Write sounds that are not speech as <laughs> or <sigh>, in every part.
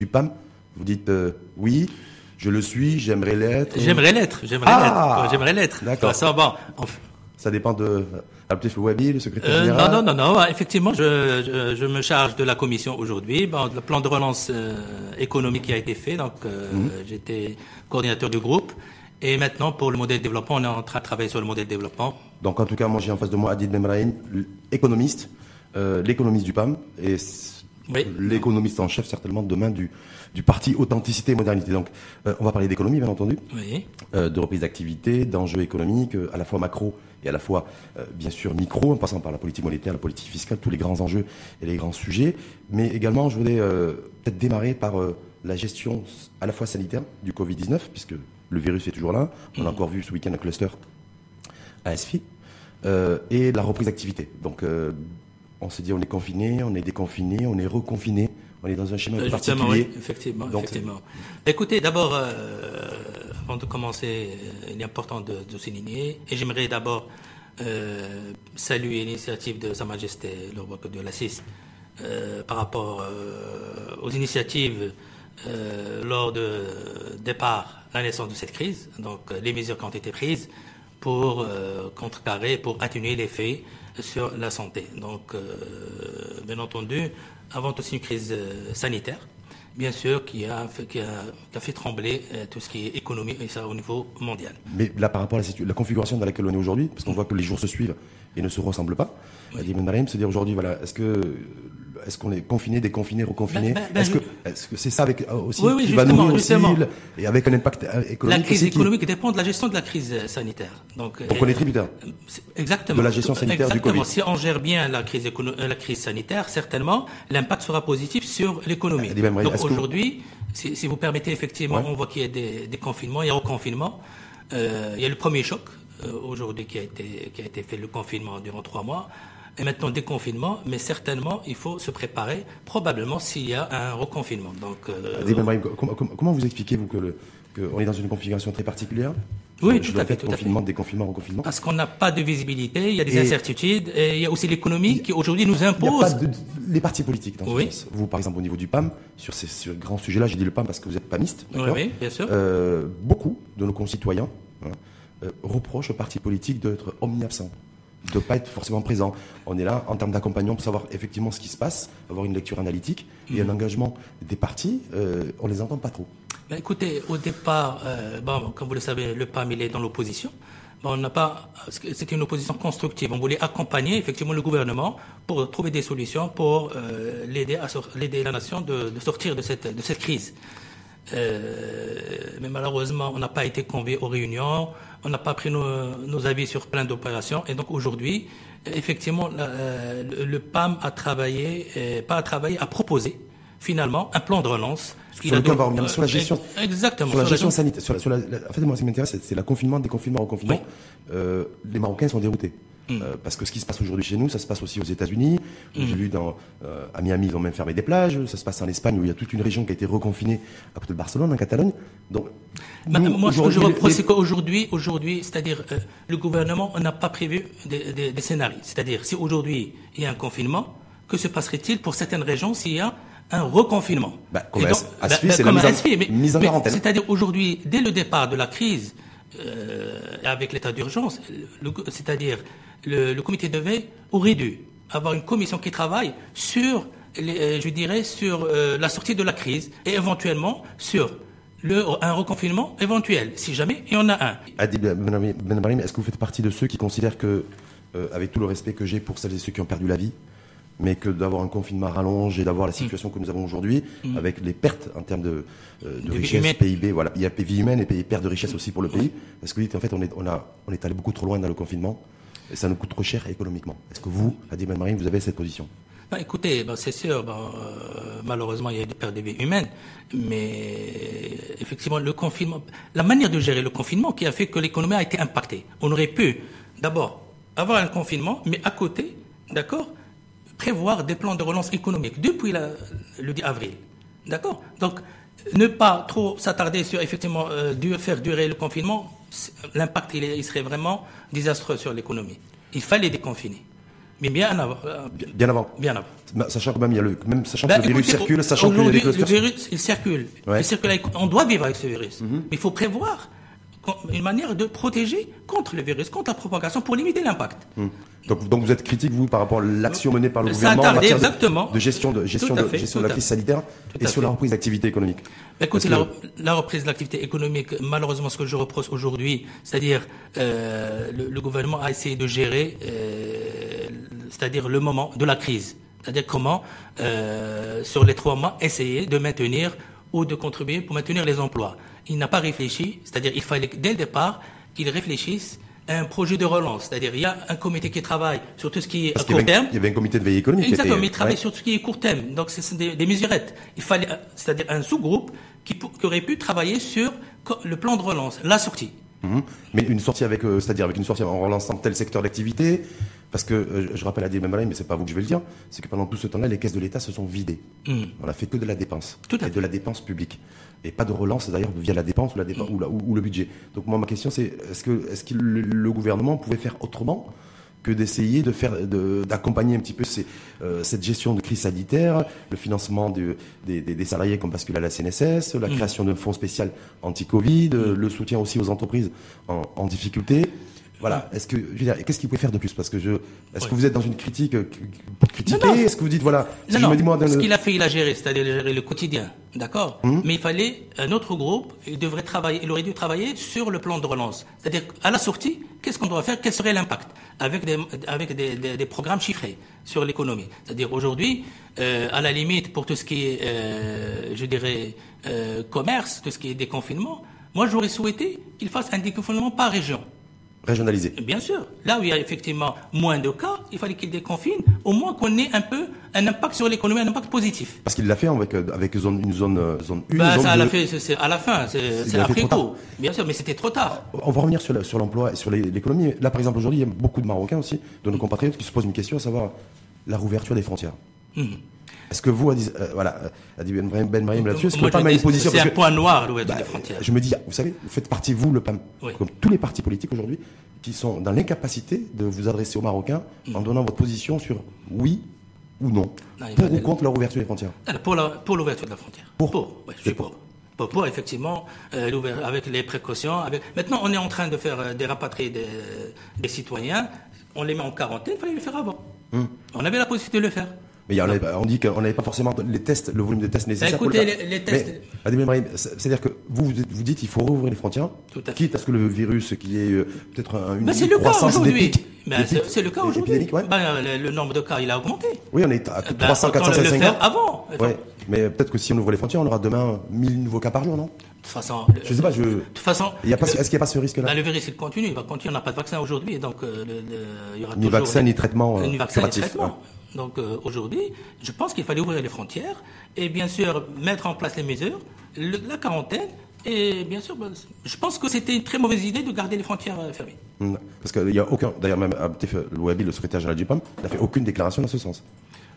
du PAM Vous dites oui, je le suis, j'aimerais l'être. J'aimerais l'être, j'aimerais ah l'être, j'aimerais l'être. D'accord. Ça, bon, ça dépend de Abdel Wabi, le secrétaire euh, général. Non, non, non, non. Effectivement, je, je, me charge de la commission aujourd'hui. Bon, le plan de relance euh, économique qui a été fait, donc euh, mhm. j'étais coordinateur du groupe. Et maintenant, pour le modèle de développement, on est en train de travailler sur le modèle de développement. Donc, en tout cas, moi, j'ai en face de moi Adil Memraïn, économiste, l'économiste du PAM, et l'économiste en chef, certainement, demain du, du parti Authenticité et Modernité. Donc, euh, on va parler d'économie, bien entendu, oui. euh, de reprise d'activité, d'enjeux économiques, euh, à la fois macro et à la fois, bien sûr, micro, en passant par la politique monétaire, la politique fiscale, tous les grands enjeux et les grands sujets. Mais également, je voudrais peut-être démarrer par la gestion à la fois sanitaire du Covid-19, puisque le virus est toujours là. On a mhm. encore vu ce week-end un cluster à SFI, et la reprise d'activité. Donc, on s'est dit, on est confiné, on est déconfiné, on est reconfiné on est dans un schéma euh, particulier. effectivement, effectivement. Écoutez, d'abord, euh, avant de commencer, euh, il est important de, de souligner, et j'aimerais d'abord saluer l'initiative de Sa Majesté le roi de la CIS par rapport aux initiatives lors du départ, la naissance de cette crise, donc les mesures qui ont été prises pour contrecarrer, pour atténuer l'effet sur la santé. Donc, bien entendu, avant aussi une crise euh, sanitaire, bien sûr, qui a, qui a, fait trembler euh, tout ce qui est économie, et ça au niveau mondial. Mais là, par rapport à la, configuration dans laquelle on est aujourd'hui, parce qu'on voit que les jours se suivent et ne se ressemblent pas, oui. Se dire aujourd'hui, voilà, est-ce que est-ce qu'on est confiné, déconfiné, reconfiné ben, ben, ben, Est-ce que c'est ça avec euh, aussi qui va nourrir aussi et avec un impact euh, économique La crise économique dépend de la gestion de la crise euh, sanitaire. Donc, Donc on est tributaire. Exactement. De la gestion sanitaire du Covid. Si on gère bien la crise la crise sanitaire, certainement l'impact sera positif sur l'économie. Donc aujourd'hui, si, vous permettez effectivement, on voit qu'il y a des, des, confinements, il y a reconfinement. Euh, il y a le premier choc aujourd'hui qui a été qui a été fait le confinement durant trois mois et maintenant déconfinement, mais certainement il faut se préparer, probablement s'il y a un reconfinement. Donc, euh, comment, vous expliquez vous que, est dans une configuration très particulière? Oui, tout à fait. confinement, déconfinement, reconfinement? Parce qu'on n'a pas de visibilité, il y a des incertitudes, et il y a aussi l'économie qui aujourd'hui nous impose. Il y a pas les partis politiques dans oui. ce sens. Vous, par exemple, au niveau du PAM, sur ces grands sujets-là, j'ai dit le PAM parce que vous êtes PAMiste. Oui, oui, bien sûr. Euh, beaucoup de nos concitoyens hein, euh, reprochent aux partis politiques d'être omni-absents de ne pas être forcément présent. On est là en termes d'accompagnement pour savoir effectivement ce qui se passe, avoir une lecture analytique et un mm. engagement des partis, euh, on les entend pas trop. Ben écoutez, au départ, euh, bon, comme vous le savez, le PAM il est dans l'opposition. On n'a pas, c'était une opposition constructive. On voulait accompagner effectivement le gouvernement pour trouver des solutions pour euh, l'aider à l'aider la nation de, de, sortir de cette de cette crise. Euh, mais malheureusement, on n'a pas été conviés aux réunions on n'a pas pris nos, avis sur plein d'opérations. Et donc aujourd'hui, effectivement, euh, le, PAM a travaillé, euh, pas a travaillé, a proposé finalement un plan de relance. Sur, le va sur la gestion. Exactement. Sur la gestion sanitaire. Sur la, en fait, moi, ce qui m'intéresse, c'est le confinement, déconfinement, reconfinement. Euh, les Marocains sont déroutés. Mm. Euh, parce que ce qui se passe aujourd'hui chez nous, ça se passe aussi aux États-Unis. J'ai mm. vu dans, euh, à Miami, ils ont même fermé des plages. Ça se passe en Espagne où il y a toute une région qui a été reconfinée à côté de Barcelone, en Catalogne. Donc, bah, moi, ce que je reproche, c'est qu'aujourd'hui, aujourd'hui, c'est-à-dire euh, le gouvernement n'a pas prévu des, des, des scénarios. C'est-à-dire, si aujourd'hui il y a un confinement, que se passerait-il pour certaines régions s'il y a un reconfinement? Bah, Comme donc, bah, c'est la mise, en, mise en quarantaine. C'est-à-dire aujourd'hui, dès le départ de la crise, avec l'état d'urgence, c'est-à-dire le, comité de veille aurait dû avoir une commission qui travaille sur, euh, je dirais, sur euh, la sortie de la crise et éventuellement sur le, un reconfinement éventuel, si jamais il y en a un. Adib Ben est-ce que vous faites partie de ceux qui considèrent que, euh, avec tout le respect que j'ai pour celles et ceux qui ont perdu la vie, mais que d'avoir un confinement rallongé et d'avoir la situation que nous avons aujourd'hui, mm. avec les pertes en termes de, de richesse, PIB, voilà, il y a vie humaine et pertes de richesse aussi pour le pays. Est-ce que vous dites en fait on est, on, a, on est allé beaucoup trop loin dans le confinement et ça nous coûte trop cher économiquement. Est-ce que vous, Adib Marine, vous avez cette position? Bah, écoutez, bah, c'est sûr, bah, euh, malheureusement, il y a des pertes de vie humaines, mais effectivement, le confinement, la manière de gérer le confinement qui a fait que l'économie a été impactée. On aurait pu, d'abord, avoir un confinement, mais à côté, d'accord, prévoir des plans de relance économique depuis le 10 avril. D'accord? Donc, ne pas trop s'attarder sur, effectivement, euh, faire durer le confinement, l'impact il, serait vraiment désastreux sur l'économie. Il fallait déconfiner. Mais bien avant. bien, avant. Bien avant. Sachant que même, il y a le, même sachant que le virus circule, sachant que le, le virus, il circule. Il circule on doit vivre avec ce virus. Mhm. Mais il faut prévoir une manière de protéger contre le virus, contre la propagation, pour limiter l'impact. Mhm. Donc, donc, vous êtes critique, vous, par rapport à l'action menée par le gouvernement en matière exactement. De, gestion de, gestion de, gestion de la crise sanitaire et sur la reprise d'activité économique Écoutez, la, la, reprise de l'activité économique, malheureusement, ce que je reproche aujourd'hui, c'est-à-dire euh, le, le, gouvernement a essayé de gérer, euh, c'est-à-dire le moment de la crise. C'est-à-dire comment, euh, sur les trois mois, essayer de maintenir ou de contribuer pour maintenir les emplois. Il n'a pas réfléchi, c'est-à-dire il fallait dès le départ qu'il réfléchisse un projet de relance. C'est-à-dire, il y a un comité qui travaille sur tout ce qui est à court terme. Il y avait un comité de veille économique. Exactement, mais il travaille sur tout ce qui est court terme. Donc, c'est des, des, mesurettes. Il fallait, c'est-à-dire un sous-groupe qui, qui, aurait pu travailler sur le plan de relance, la sortie. Mhm. Mais une sortie avec, euh, c'est-à-dire avec une sortie en relançant tel secteur d'activité, parce que euh, je rappelle à Dieu mais c'est pas vous que je vais le dire, c'est que pendant tout ce temps-là, les caisses de l'État se sont vidées. Mhm. On a fait que de la dépense. Tout et de la dépense publique. Et pas de relance d'ailleurs via la dépense ou, la dépense, ou, ou, le budget. Donc moi, ma question, c'est est-ce que, est-ce que le, gouvernement pouvait faire autrement que d'essayer de faire, d'accompagner un petit peu ces, euh, cette gestion de crise sanitaire, le financement de, des, des, salariés comme bascule à la CNSS, la mhm. création d'un fonds spécial anti-Covid, le soutien aussi aux entreprises en, en difficulté? Voilà. Est-ce que, qu'est-ce qu'il pouvait faire de plus? Parce que je, est-ce que vous êtes dans une critique euh, critiquée Est-ce que vous dites voilà non, non. Ce qu'il a fait, il a géré, c'est-à-dire gérer le quotidien, d'accord? Hum. Mais il fallait un autre groupe. Il devrait travailler, il aurait dû travailler sur le plan de relance. C'est-à-dire à la sortie, qu'est-ce qu'on doit faire? Quel serait l'impact? Avec des avec des, des, programmes chiffrés sur l'économie. C'est-à-dire aujourd'hui, euh, à la limite pour tout ce qui est, euh, je dirais, euh, commerce, tout ce qui est déconfinement. Moi, j'aurais souhaité qu'il fasse un déconfinement par région régionalisé. Bien sûr. Là où il y a effectivement moins de cas, il fallait qu'il déconfine, au moins qu'on ait un peu un impact sur l'économie, un impact positif. Parce qu'il l'a fait avec, avec zone, une zone, euh, zone 1. Ben, ça l'a fait c'est à la fin, c'est après coup. Bien sûr, mais c'était trop tard. On va revenir sur l'emploi et sur l'économie. Là, par exemple, aujourd'hui, il y a beaucoup de Marocains aussi, de nos compatriotes, qui se posent une question, à savoir la rouverture des frontières. Hum. Est-ce que vous, euh, voilà, a dit Ben Brahim là-dessus, est-ce que pas une position C'est un point noir, l'ouverture bah, des frontières. Je me dis, vous savez, vous faites partie, vous, le PAM, comme tous les partis politiques aujourd'hui, qui sont dans l'incapacité de vous adresser aux Marocains mm. en donnant votre position sur oui ou non, pour ou contre leur ouverture des frontières Pour l'ouverture de la frontière. Pour, pour je suis pour. Pour, effectivement, euh, avec les précautions. Avec... Maintenant, on est en train de faire euh, des rapatrier des, des, citoyens. On les met en quarantaine, il fallait le faire avant. Mm. On avait la possibilité de le faire. Mais on dit qu'on n'avait pas forcément les tests, le volume de tests nécessaire. Écoutez, pour les, tests. C'est-à-dire que vous, vous dites qu'il faut rouvrir les frontières, Tout à fait. quitte à ce que le virus, qu'il y ait euh, peut-être une ben, croissance des pics. Ben, c'est le cas aujourd'hui. Ouais. Ben, le, nombre de cas, il a augmenté. Oui, on est à 300, 450 cas. avant. Ouais. Mais peut-être que si on ouvre les frontières, on aura demain 1000 nouveaux cas par jour, non? De toute façon. Je sais pas, je. De toute façon. Est-ce qu'il n'y a pas ce risque-là? Ben, Le virus, il continue. Il va continuer. On n'a pas de vaccin aujourd'hui. Donc, euh, il y aura ni vaccin, ni traitement. Ni vaccin, ni traitement. Donc euh, aujourd'hui, je pense qu'il fallait ouvrir les frontières et bien sûr mettre en place les mesures, la quarantaine. Et bien sûr, ben, je pense que c'était une très mauvaise idée de garder les frontières euh, fermées. Hmm. Parce qu'il n'y a aucun. D'ailleurs, même Louabi, le secrétaire général du PAM, n'a fait aucune déclaration dans ce sens.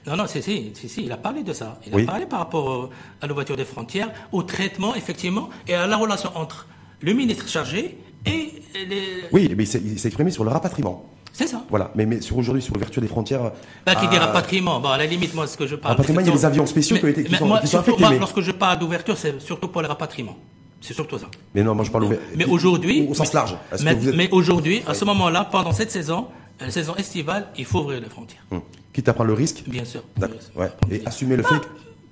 Non, non, si, si, si, il a parlé de ça. Il a parlé par rapport à l'ouverture des frontières, au traitement, effectivement, et à la relation entre le ministre chargé et les. Oui, mais il s'est exprimé sur le rapatriement. C'est ça. Voilà. Mais, mais sur aujourd'hui, sur l'ouverture des frontières. Bah, qui dit rapatriement. Bon, à la limite, moi, ce que je parle. Rapatriement, il y a des avions spéciaux qui, ont été, qui sont, moi, qui sont affectés. Moi, lorsque je parle d'ouverture, c'est surtout pour le rapatriement. C'est surtout ça. Mais non, moi, je parle mais, mais aujourd'hui. Au sens large. Mais, mais aujourd'hui, à ce moment-là, pendant cette saison, la saison estivale, il faut ouvrir les frontières. Hum. Quitte à prendre le risque. Bien sûr. D'accord. Ouais. Et assumer le fait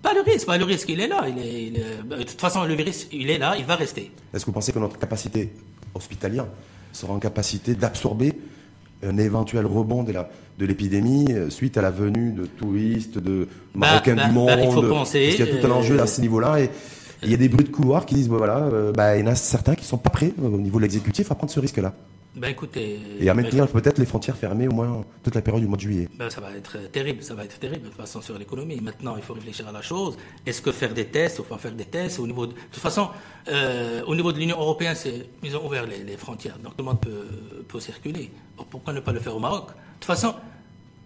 pas le risque, pas le risque, il est là. Il est, de toute façon, le virus, il est là, il va rester. Est-ce que vous pensez que notre capacité hospitalière sera en capacité d'absorber un éventuel rebond de l'épidémie euh, suite à la venue de touristes, de bah, Marocains bah, du monde. Bah, il faut penser. Parce qu'il y a tout un enjeu à ce niveau-là. Et il y a des bruits de couloir qui disent, voilà, euh, il y en a certains qui ne sont pas prêts au niveau de l'exécutif à prendre ce risque-là. Écoutez, et à maintenir peut-être les frontières fermées au moins toute la période du mois de juillet. Ben ça va être terrible, ça va être terrible de toute façon sur l'économie. Maintenant, il faut réfléchir à la chose. Est-ce que faire des tests ou pas faire des tests au niveau de, de toute façon, euh, au niveau de l'Union européenne, c'est ils ont ouvert les, les, frontières, donc tout le monde peut, peut circuler. Pourquoi ne pas le faire au Maroc? De toute façon,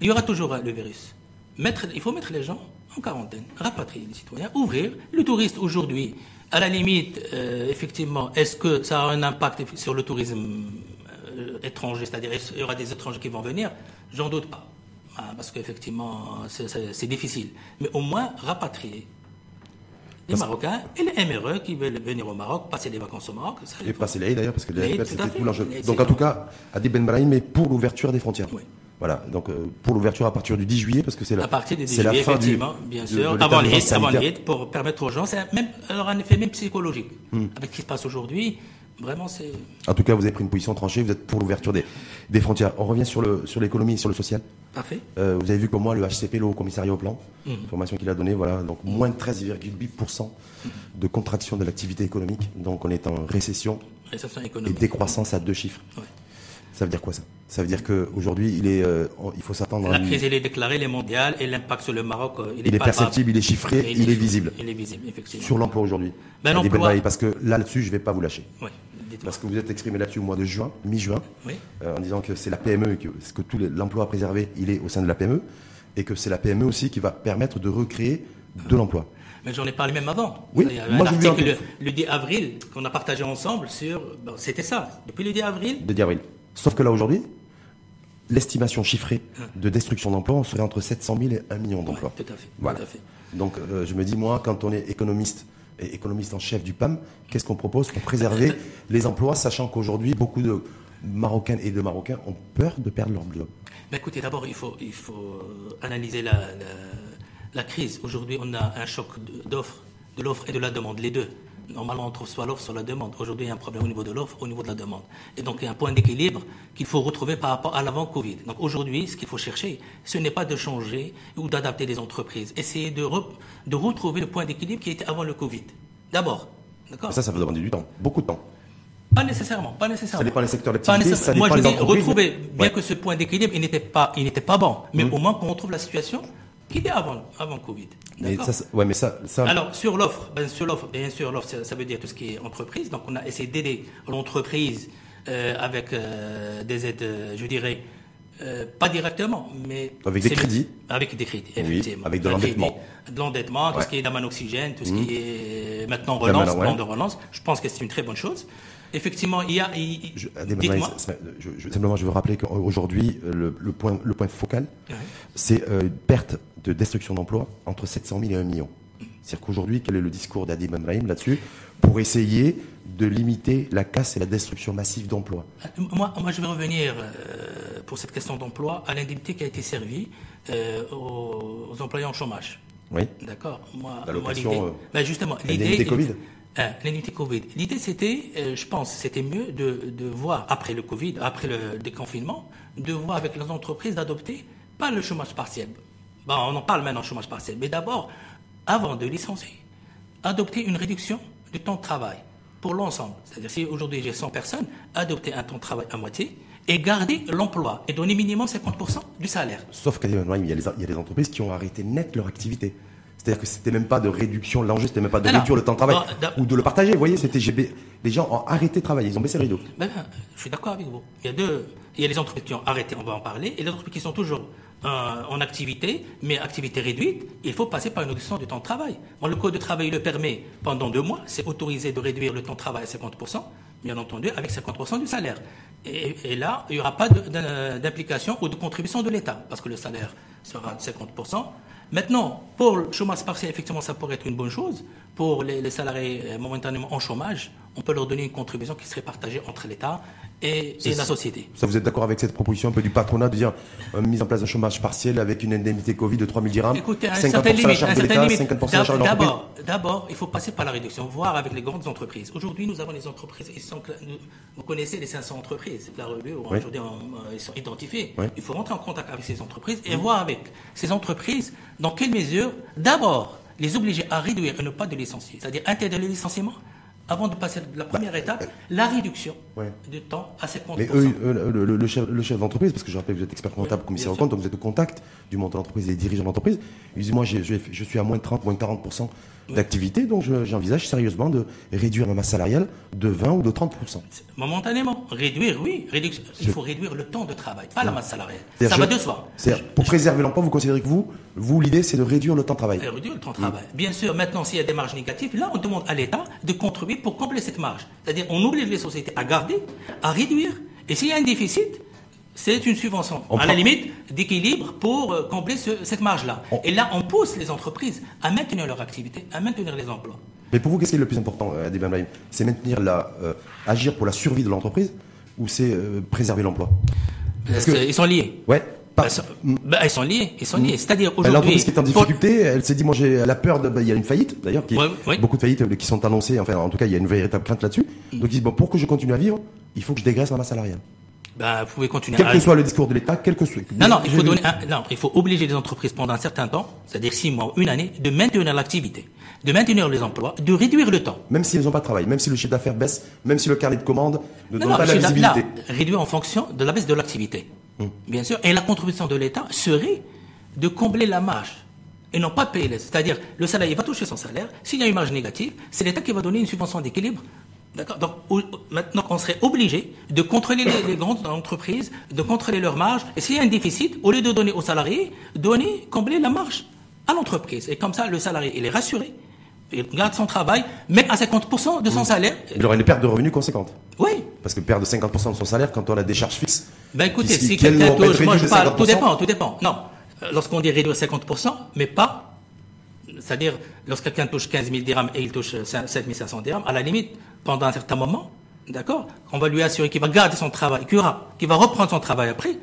il y aura toujours le virus. Mettre, il faut mettre les gens en quarantaine, rapatrier les citoyens, ouvrir. Le touriste aujourd'hui, à la limite, euh, effectivement, est-ce que ça a un impact sur le tourisme euh, étrangers, c'est-à-dire il y aura des étrangers qui vont venir, j'en doute pas. hein, parce qu'effectivement, c'est difficile. Mais au moins, rapatrier les Marocains et les MRE qui veulent venir au Maroc, passer des vacances au Maroc. et passer l'année d'ailleurs, parce que c'était tout l'enjeu. Donc en tout cas, Adib Ben Brahim est pour l'ouverture des frontières. Oui. Voilà, donc euh, pour l'ouverture à partir du 10 juillet, parce que c'est la, à partir du 10 juillet, la fin effectivement, bien sûr, avant l'Eid, pour permettre aux gens, c'est même alors un effet même psychologique. Hmm. Avec ce qui se passe aujourd'hui, vraiment c'est. En tout cas, vous avez pris une position tranchée, vous êtes pour l'ouverture des, des frontières. On revient sur l'économie et sur le social. Parfait. Euh, vous avez vu comme moi le HCP, le Haut Commissariat au Plan, l'information hmm. qu'il a donnée, voilà, donc moins de 13,8% de contraction de l'activité économique. Donc on est en récession, récession économique. et décroissance à deux chiffres. Ça veut dire quoi ça? Ça veut dire qu'aujourd'hui, il, est, euh, il faut s'attendre à... La crise, elle est déclarée, elle est mondiale, et l'impact sur le Maroc, euh, il, est, perceptible, il est chiffré, il, est visible. Il est visible, effectivement. Sur l'emploi aujourd'hui. Ben, parce que là-dessus, je ne vais pas vous lâcher. Oui. Parce que vous êtes exprimé là-dessus au mois de juin, mi-juin, euh, en disant que c'est la PME, que, que tout l'emploi préservé, il est au sein de la PME, et que c'est la PME aussi qui va permettre de recréer de l'emploi. Mais j'en ai parlé même avant. Oui, y a un article le, 10 avril qu'on a partagé ensemble sur. C'était ça, depuis le 10 avril. Le 10 avril. Sauf que là aujourd'hui, l'estimation chiffrée de destruction d'emplois, on serait entre 700 000 et 1 million d'emplois. tout à fait. Voilà. Tout à fait. Donc euh, je me dis, moi, quand on est économiste et économiste en chef du PAM, qu'est-ce qu'on propose pour préserver <laughs> les emplois, sachant qu'aujourd'hui, beaucoup de Marocains et de Marocains ont peur de perdre leur job? Mais Écoutez, d'abord, il faut, il faut analyser la, la crise. Aujourd'hui, on a un choc d'offres, de l'offre et de la demande, les deux. Normalement, on trouve soit l'offre, soit la demande. Aujourd'hui, il y a un problème au niveau de l'offre, au niveau de la demande. Et donc, il y a un point d'équilibre qu'il faut retrouver par rapport à l'avant-Covid. Donc, aujourd'hui, ce qu'il faut chercher, ce n'est pas de changer ou d'adapter les entreprises. Essayer de, de retrouver le point d'équilibre qui était avant le Covid. D'abord. Ça, ça va demander du temps. Beaucoup de temps. Pas nécessairement, pas nécessairement. Ça dépend des secteurs d'activité, ça Moi, je dis, retrouver, bien que ce point d'équilibre, il n'était pas, il n'était pas bon, mais mmh. au moins qu'on retrouve la situation qui était avant, avant Covid. Mais ça, ouais, mais ça, ça... Alors, sur l'offre, ben, sur l'offre, bien sûr, l'offre, ça, veut dire tout ce qui est entreprise. Donc, on a essayé d'aider l'entreprise euh, avec euh, des aides, euh, je dirais, pas directement, mais. Avec des crédits Avec des crédits, effectivement. avec de l'endettement. De l'endettement, tout ce qui est d'aman oxygène, tout ce qui mmh. est maintenant relance, plan de relance. Je pense que c'est une très bonne chose. Effectivement, il y a. je, simplement, je veux rappeler qu'aujourd'hui, le, point, le point focal, c'est une perte de destruction d'emplois entre 700 000 et 1 million. C'est-à-dire qu'aujourd'hui, quel est le discours d'Adi Brahim là-dessus pour essayer de limiter la casse et la destruction massive d'emplois? Euh, moi, moi, je vais revenir euh, pour cette question d'emploi à l'indemnité qui a été servie euh, aux, employés en chômage. Oui. D'accord? Moi, l'idée, ben justement, l'indemnité Covid. L'indemnité Covid. L'idée, c'était, je pense, c'était mieux de, voir après le Covid, après le déconfinement, de voir avec les entreprises d'adopter pas le chômage partiel, on en parle maintenant, chômage partiel. Mais d'abord, avant de licencier, adopter une réduction du temps de travail pour l'ensemble. C'est-à-dire, si aujourd'hui j'ai 100 personnes, adopter un temps de travail à moitié et garder l'emploi et donner minimum 50% du salaire. Sauf y, il y a des entreprises qui ont arrêté net leur activité. C'est-à-dire que c'était même pas de réduction, l'enjeu c'était même pas de réduire le temps de travail ou de le partager. Vous voyez, c'était les gens ont arrêté de travailler, ils ont baissé le rideau. Ben, je suis d'accord avec vous. Il y a deux, il y a les entreprises qui ont arrêté, on va en parler, et les entreprises qui sont toujours euh, en activité, mais activité réduite, il faut passer par une réduction du temps de travail. le code de travail le permet pendant deux mois, c'est autorisé de réduire le temps de travail à 50%, bien entendu, avec 50% du salaire. Et, là, il n'y aura pas d'implication ou de contribution de l'État, parce que le salaire sera de 50%. Maintenant, pour le chômage partiel, effectivement, ça pourrait être une bonne chose. Pour les, les salariés euh, momentanément en chômage, on peut leur donner une contribution qui serait partagée entre l'État et, la société. Ça, vous êtes d'accord avec cette proposition un peu du patronat de dire euh, mise en place d'un chômage partiel avec une indemnité Covid de 3 000 dirhams Écoutez, 50% la charge de l'État, 50% la charge de D'abord, d'abord, il faut passer par la réduction, voir avec les grandes entreprises. Aujourd'hui, nous avons les entreprises, ils sont, vous connaissez les 500 entreprises, la revue, aujourd'hui, ils sont identifiés. Il faut rentrer en contact avec ces entreprises et voir avec ces entreprises dans quelle mesure, d'abord, les obliger à réduire et ne pas de licencier, c'est-à-dire interdire le licenciement avant de passer la première bah, étape, la réduction du temps à 50%. Mais eux, le, chef, d'entreprise, parce que je rappelle que vous êtes expert comptable, commissaire au compte, donc vous êtes au contact du monde de l'entreprise et des dirigeants d'entreprise, ils disent, moi, je, je, suis à moins de 30, moins de 40% d'activité, donc j'envisage sérieusement de réduire ma masse salariale de 20 ou de 30%. Momentanément. Réduire, oui. il faut réduire le temps de travail, pas la masse salariale. Ça va de soi. Pour préserver l'emploi, vous considérez que vous, vous l'idée, c'est de réduire le temps de travail Réduire le temps de travail. Bien sûr, maintenant, s'il y a des marges négatives, là, on demande à l'État de contribuer pour combler cette marge. C'est-à-dire, on oblige les sociétés à garder, à réduire, et s'il y a un déficit, C'est une subvention, à la limite, d'équilibre pour euh, combler cette marge-là. Et là, on pousse les entreprises à maintenir leur activité, à maintenir les emplois. Mais pour vous, qu'est-ce qui est le plus important, euh, Adib C'est maintenir la, euh, agir pour la survie de l'entreprise ou c'est préserver l'emploi? Ils sont liés. Ouais. Bah, bah, ils sont liés, ils sont liés. C'est-à-dire aujourd'hui. L'entreprise qui est en difficulté, elle s'est dit, moi, j'ai la peur de, bah, il y a une faillite d'ailleurs, beaucoup de faillites qui sont annoncées. Enfin, en tout cas, il y a une véritable crainte là-dessus. Mm. Donc ils disent, bon, pour que je continue à vivre, il faut que je dégraisse ma masse salariale. Ben, vous pouvez continuer. Quel que soit le discours de l'État, quel que soit. Non, non, il faut donner, non, il faut obliger les entreprises pendant un certain temps, c'est-à-dire six mois ou une année, de maintenir l'activité, de maintenir les emplois, de réduire le temps. Même s'ils n'ont pas de travail, même si le chiffre d'affaires baisse, même si le carnet de commandes ne donne pas la visibilité. réduire en fonction de la baisse de l'activité. Hum. Bien sûr. Et la contribution de l'État serait de combler la marge et non pas payer. C'est-à-dire, le salarié va toucher son salaire. S'il y a une marge négative, c'est l'État qui va donner une subvention d'équilibre D'accord Donc maintenant, on serait obligé de contrôler les, grandes entreprises, de contrôler leurs marges. Et s'il y a un déficit, au lieu de donner aux salariés, donner, combler la marge à l'entreprise. Et comme ça, le salarié, il est rassuré, il garde son travail, mais à 50% de son salaire. Il aura une perte de revenus conséquente. Oui. Parce que perdre 50% de son salaire quand on a des charges fixes. Ben écoutez, si quelqu'un touche, moi je parle, tout dépend, tout dépend. Non, lorsqu'on dit réduire 50%, mais pas c'est-à-dire, lorsque quelqu'un touche 15 000 dirhams et il touche 7 500 dirhams, à la limite, pendant un certain moment, d'accord, on va lui assurer qu'il va garder son travail, qu'il va reprendre son travail après,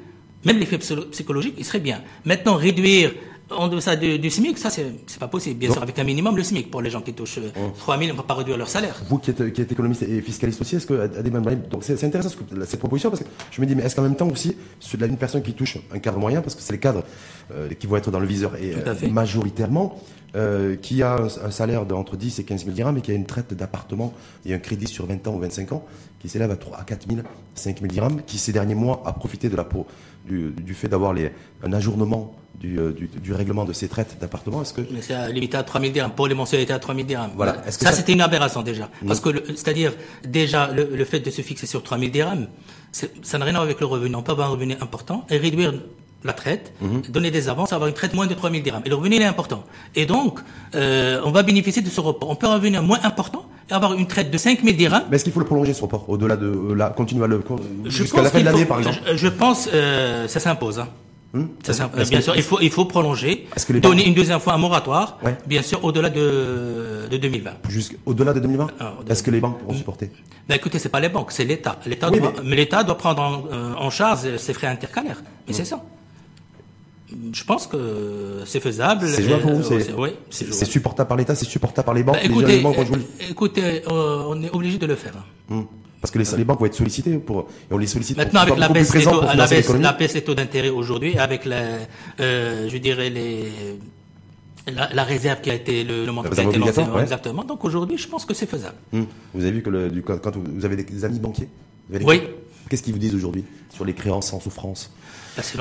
même l'effet psychologique, il serait bien. Maintenant, réduire en deçà du, du SMIC, ça, c'est pas possible. Bien sûr, avec un minimum, le SMIC. Pour les gens qui touchent 3 000, on ne va pas réduire leur salaire. Vous qui êtes, qui êtes économiste et fiscaliste aussi, est-ce que, donc c'est intéressant cette proposition parce que je me dis, mais est-ce qu'en même temps aussi, une personne qui touche un cadre moyen, parce que c'est les cadres euh, qui vont être dans le viseur et euh, majoritairement, euh, qui a un, salaire d'entre 10 et 15 000 dirhams et qui a une traite d'appartement et un crédit sur 20 ans ou 25 ans qui s'élève à 3 à 4 000, 5 000 dirhams, qui ces derniers mois a profité de la, du, du fait d'avoir un ajournement du, euh, du, du, règlement de ces traites d'appartement. Est-ce que Mais c'est limité à 3 000 dirhams. Pour les mensualités à 3 000 dirhams. Voilà. Que ça, c'était une aberration déjà. Parce que, c'est-à-dire, déjà, le, le, fait de se fixer sur 3 000 dirhams, ça n'a rien à voir avec le revenu. On peut avoir un revenu important et réduire la traite, mhm. donner des avances, avoir une traite moins de 3 000 dirhams. Et le revenu il est important. Et donc, euh, on va bénéficier de ce report. On peut avoir un revenu moins important avoir une traite de 5 000 dirhams. Mais est-ce qu'il faut le prolonger ce report au-delà de euh, la continuer à le jusqu'à la fin de l'année par exemple Je, pense euh, ça s'impose. Hein. Hmm ça bien sûr, il faut il faut prolonger, donner une deuxième fois un moratoire, bien sûr, au-delà de, de 2020. Jusqu'au-delà de 2020 ah, Est-ce que les banques pourront supporter ben écoutez, c'est pas les banques, c'est l'État. L'État mais... l'État doit prendre en, euh, en charge ses frais intercalaires. Mais c'est ça. Je pense que c'est faisable. C'est jouable pour vous euh, C'est supportable par l'État, c'est supportable par les banques. Bah, écoutez, les banques écoutez euh, on est obligé de le faire. Hmm. Parce que les, les, banques vont être sollicitées pour, et on les sollicite. Maintenant, avec la baisse, des taux, la, baisse, la baisse des taux d'intérêt aujourd'hui, avec la, euh, je dirais les, la, la, réserve qui a été le, le montant qui a été lancé, exactement. Donc aujourd'hui, je pense que c'est faisable. Hmm. Vous avez vu que le, du, quand vous avez des amis banquiers, oui. Qu'est-ce qu'ils vous disent aujourd'hui sur les créances en souffrance?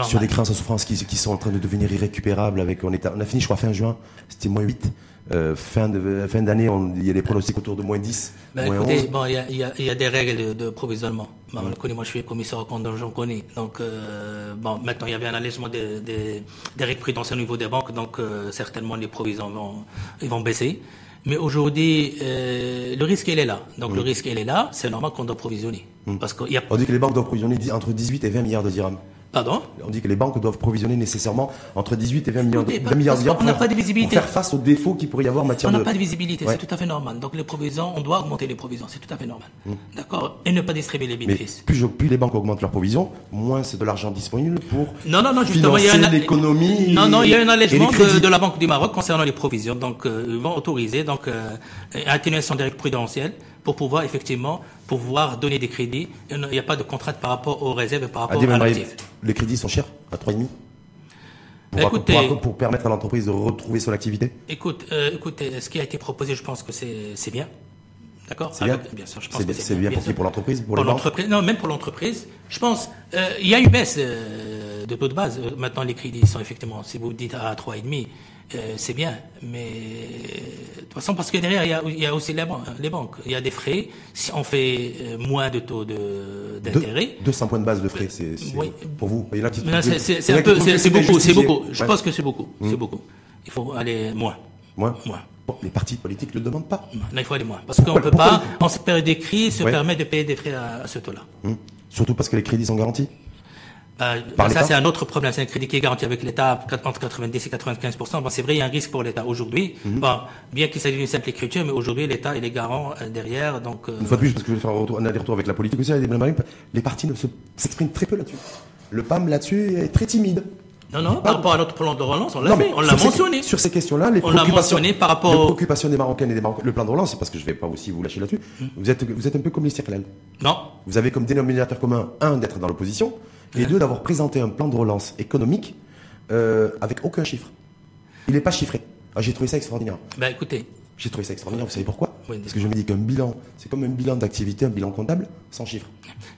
Sur des créances en souffrance qui, qui, sont en train de devenir irrécupérables. Avec, on, est on a fini, je crois, fin juin, c'était moins 8. Euh, fin de fin d'année, il y a des pronostics autour de moins 10. Ben, moins écoutez, 11. bon, il y a, y, a, y a, des règles de, de provisionnement. Bon, mm. moi, je suis commissaire au compte, j'en connais. Donc, euh, bon, maintenant, il y avait un allègement des, des, des règles prudentielles au niveau des banques, donc euh, certainement les provisions vont, ils vont baisser. Mais aujourd'hui, euh, le risque, il est là. Donc, le risque, il est là. C'est normal qu'on doit provisionner. Mm. Parce qu'il y a... On dit que les banques doivent provisionner entre 18 et 20 milliards de dirhams. Pardon On dit que les banques doivent provisionner nécessairement entre 18 et 20 millions de, milliards de On n'a pas de visibilité. Pour faire face aux défauts qu'il pourrait y avoir en matière de... On n'a pas de visibilité, c'est tout à fait normal. Donc les provisions, on doit augmenter les provisions, c'est tout à fait normal. Hmm. D'accord Et ne pas distribuer les bénéfices. Mais plus, plus, les banques augmentent leurs provisions, moins c'est de l'argent disponible pour non, non, non, justement, financer il y a l'économie. Non, non, il y a un allègement de, la Banque du Maroc concernant les provisions. Donc euh, ils vont autoriser donc euh, atténuation des règles prudentielles pour pouvoir effectivement pouvoir donner des crédits. Il n'y a pas de contrainte par rapport aux réserves et par rapport à l'actif. Les crédits sont chers à 3,5 pour, écoutez, pour, pour, permettre à l'entreprise de retrouver son activité Écoute, euh, écoutez, ce qui a été proposé, je pense que c'est bien. D'accord? C'est bien. bien sûr, je pense c'est bien, bien, pour pour l'entreprise, pour, l'entreprise. Non, même pour l'entreprise. Je pense, euh, il y a une baisse euh, de taux de base. Euh, maintenant, les crédits sont effectivement, si vous dites à 3,5, euh, c'est bien, mais de toute façon, parce que derrière, il y a, il y a aussi les, les, banques. Il y a des frais. Si on fait euh, moins de taux d'intérêt. 200 points de base de frais, c'est oui. pour vous. C'est un peu, c'est beaucoup, c'est beaucoup. Je pense que c'est beaucoup, c'est mmh. beaucoup. Il faut aller moins. Moins. Moins. les partis politiques ne le demandent pas. Non, il faut aller moins. Parce qu'on ne peut pas, en cette période des crises, se permettre de payer des frais à, ce taux-là. Mmh. Surtout parce que les crédits sont garantis bah, ça, c'est un autre problème. C'est un crédit qui est garanti avec l'État entre 90 et 95 bon, C'est vrai, il y a un risque pour l'État aujourd'hui. Mhm. bon, bien qu'il s'agisse d'une simple écriture, mais aujourd'hui, l'État, est garant euh, derrière. Donc, euh, Une fois de plus, parce que je vais faire un, aller-retour avec la politique aussi, les partis ne s'expriment très peu là-dessus. Le PAM, là-dessus, est très timide. Non, non, par rapport à notre plan de relance, on l'a fait, on l'a mentionné. sur ces questions-là, les on l'a mentionné par rapport aux préoccupations des Marocaines et des Marocains. Le plan de relance, c'est parce que je ne vais pas aussi vous lâcher là-dessus. Hmm. Vous, êtes, vous êtes un peu comme les Circlènes. Non. Vous avez comme dénominateur commun, un, d'être dans l'opposition, et deux, d'avoir présenté un plan de relance économique euh, avec aucun chiffre. Il n'est pas chiffré. Ah, j'ai trouvé ça extraordinaire. Ben écoutez. J'ai trouvé ça extraordinaire, vous savez pourquoi? Parce que je me dis qu'un bilan, c'est comme un bilan d'activité, un bilan comptable, sans chiffre.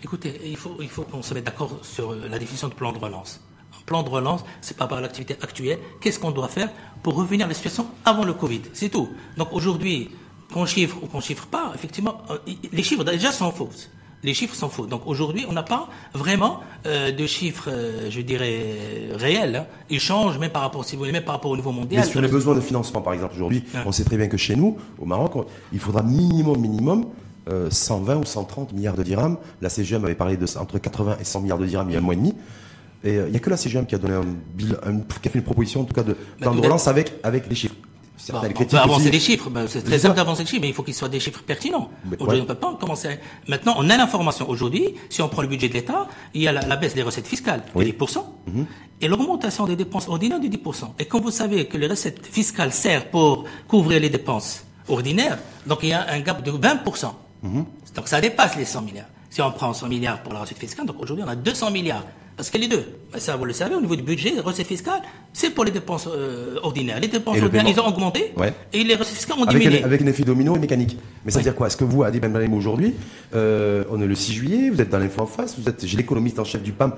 Écoutez, il faut, il faut qu'on se mette d'accord sur la définition de plan de relance plan de relance, c'est par l'activité actuelle. Qu'est-ce qu'on doit faire pour revenir à la situation avant le Covid? C'est tout. Donc aujourd'hui, qu'on chiffre ou qu'on chiffre pas, effectivement, euh, les chiffres déjà sont fausses. Les chiffres sont faux. Donc aujourd'hui, on n'a pas vraiment euh, de chiffres, euh, je dirais, réels. Hein. Ils changent même par rapport, si vous voulez, même par rapport au niveau mondial. Mais sur les besoins de financement, par exemple, aujourd'hui, on sait très bien que chez nous, au Maroc, il faudra minimum, minimum 120 ou 130 milliards de dirhams. La CGM avait parlé de entre 80 et 100 milliards de dirhams il y a un mois et demi. Et euh, il n'y a que la CGM qui a donné un, qui a fait une proposition en tout cas de plan de relance avec avec les chiffres. Bon, on peut avancer les chiffres, ben, c'est très simple d'avancer les chiffres, mais il faut qu'ils soient des chiffres pertinents. Aujourd'hui, on peut pas commencer. Maintenant, on a l'information. Aujourd'hui, si on prend le budget de l'État, il y a la, baisse des recettes fiscales de 10%, mhm. et l'augmentation des dépenses ordinaires de 10%. Et quand vous savez que les recettes fiscales servent pour couvrir les dépenses ordinaires, donc il y a un gap de 20%. Mhm. Donc ça dépasse les 100 milliards. Si on prend 100 milliards pour la recette fiscale, donc aujourd'hui on a 200 milliards parce que les deux, ben, ça vous le savez, au niveau du budget, les recettes fiscales, c'est pour les dépenses euh, ordinaires. Les dépenses ordinaires, ils ont augmenté et les recettes fiscales ont diminué. avec un effet domino et mécanique. Mais ça veut dire quoi? Est-ce que vous, Adi Ben aujourd'hui, euh, on est le 6 juillet, vous êtes dans l'info en face, vous êtes l'économiste en chef du PAM,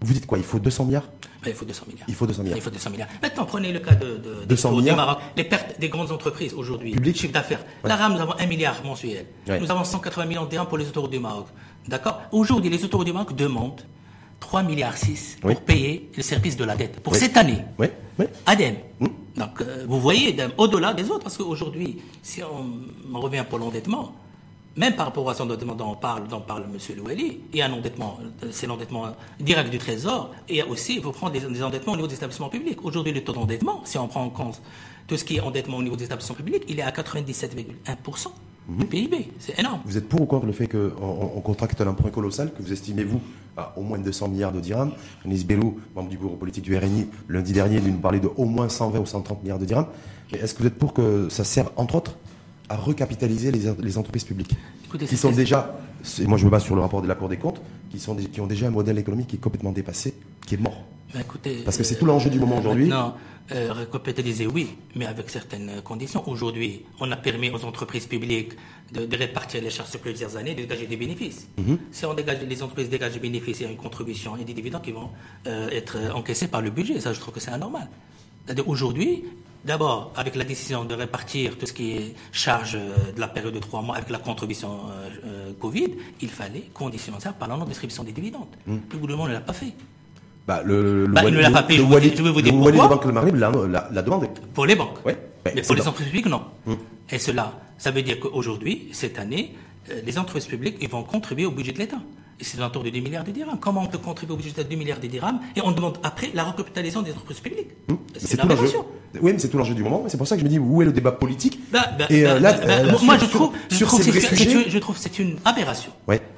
vous dites quoi? Il faut 200 milliards? Ben, Il faut 200 milliards. Il faut 200 milliards. Il faut 200 milliards. Maintenant, prenez le cas de, de 200 milliards. Maroc. Les pertes des grandes entreprises aujourd'hui. Public. Chiffre d'affaires. La RAM, nous avons 1 milliard mensuel. Nous avons 180 millions d'euros pour les autoroutes du Maroc. D'accord? Aujourd'hui, les autoroutes du Maroc demandent 3 milliards 6 pour payer le service de la dette pour cette année. Oui. ADEME. Hmm. Donc, euh, vous voyez, au-delà des autres, parce qu'aujourd'hui, si on, revient pour l'endettement, même par rapport à son endettement dont on parle, dont parle M. Loueli, il y a un endettement, euh, c'est l'endettement direct du Trésor, et aussi, il faut prendre des, endettements au niveau des établissements publics. Aujourd'hui, le taux d'endettement, si on prend en compte tout ce qui est endettement au niveau des établissements publics, il est à 97,1%. Du PIB, c'est énorme. Vous êtes pour ou contre le fait qu'on on contracte un emprunt colossal que vous estimez, vous, à au moins 200 milliards de dirhams Anis Bellou, membre du bureau politique du RNI, lundi dernier, nous parlait de au moins 120 ou 130 milliards de dirhams. Mais est-ce que vous êtes pour que ça serve, entre autres, à recapitaliser les, entreprises publiques Qui sont déjà, moi je me base sur le rapport de la Cour des comptes, qui, sont, qui ont déjà un modèle économique qui est complètement dépassé, qui est mort. Ben, écoutez, Parce que c'est tout l'enjeu du moment aujourd'hui. Non, euh, recapitaliser, oui, mais avec certaines conditions. Aujourd'hui, on a permis aux entreprises publiques de, répartir les charges sur plusieurs années, de dégager des bénéfices. Mhm. Si on dégage, les entreprises dégagent des bénéfices, il y a une contribution et des dividendes qui vont euh, être encaissés par le budget. Ça, je trouve que c'est anormal. Aujourd'hui, D'abord, avec la décision de répartir tout ce qui est charge euh, de la période de trois mois avec la contribution Covid, il fallait conditionner ça par la non-distribution des dividendes. Mmh. Le gouvernement ne l'a pas fait. Bah, le, bah, il ne l'a pas fait. Je, veux vous dire pourquoi. banque la, la, demande. Pour les banques. mais pour les entreprises publiques, non. Hum. Et cela, ça veut dire qu'aujourd'hui, cette année, euh, les entreprises publiques ils vont contribuer au budget de l'État. Et c'est autour de 2 milliards de dirhams. Comment on peut contribuer au budget de l'État 2 milliards de dirhams et on demande après la recapitalisation des entreprises publiques hum. C'est une aberration. Oui, mais c'est tout l'enjeu du moment. C'est pour ça que je me dis où est le débat politique bah, bah, et euh, bah, là, moi, je trouve, je trouve, je trouve c'est une aberration.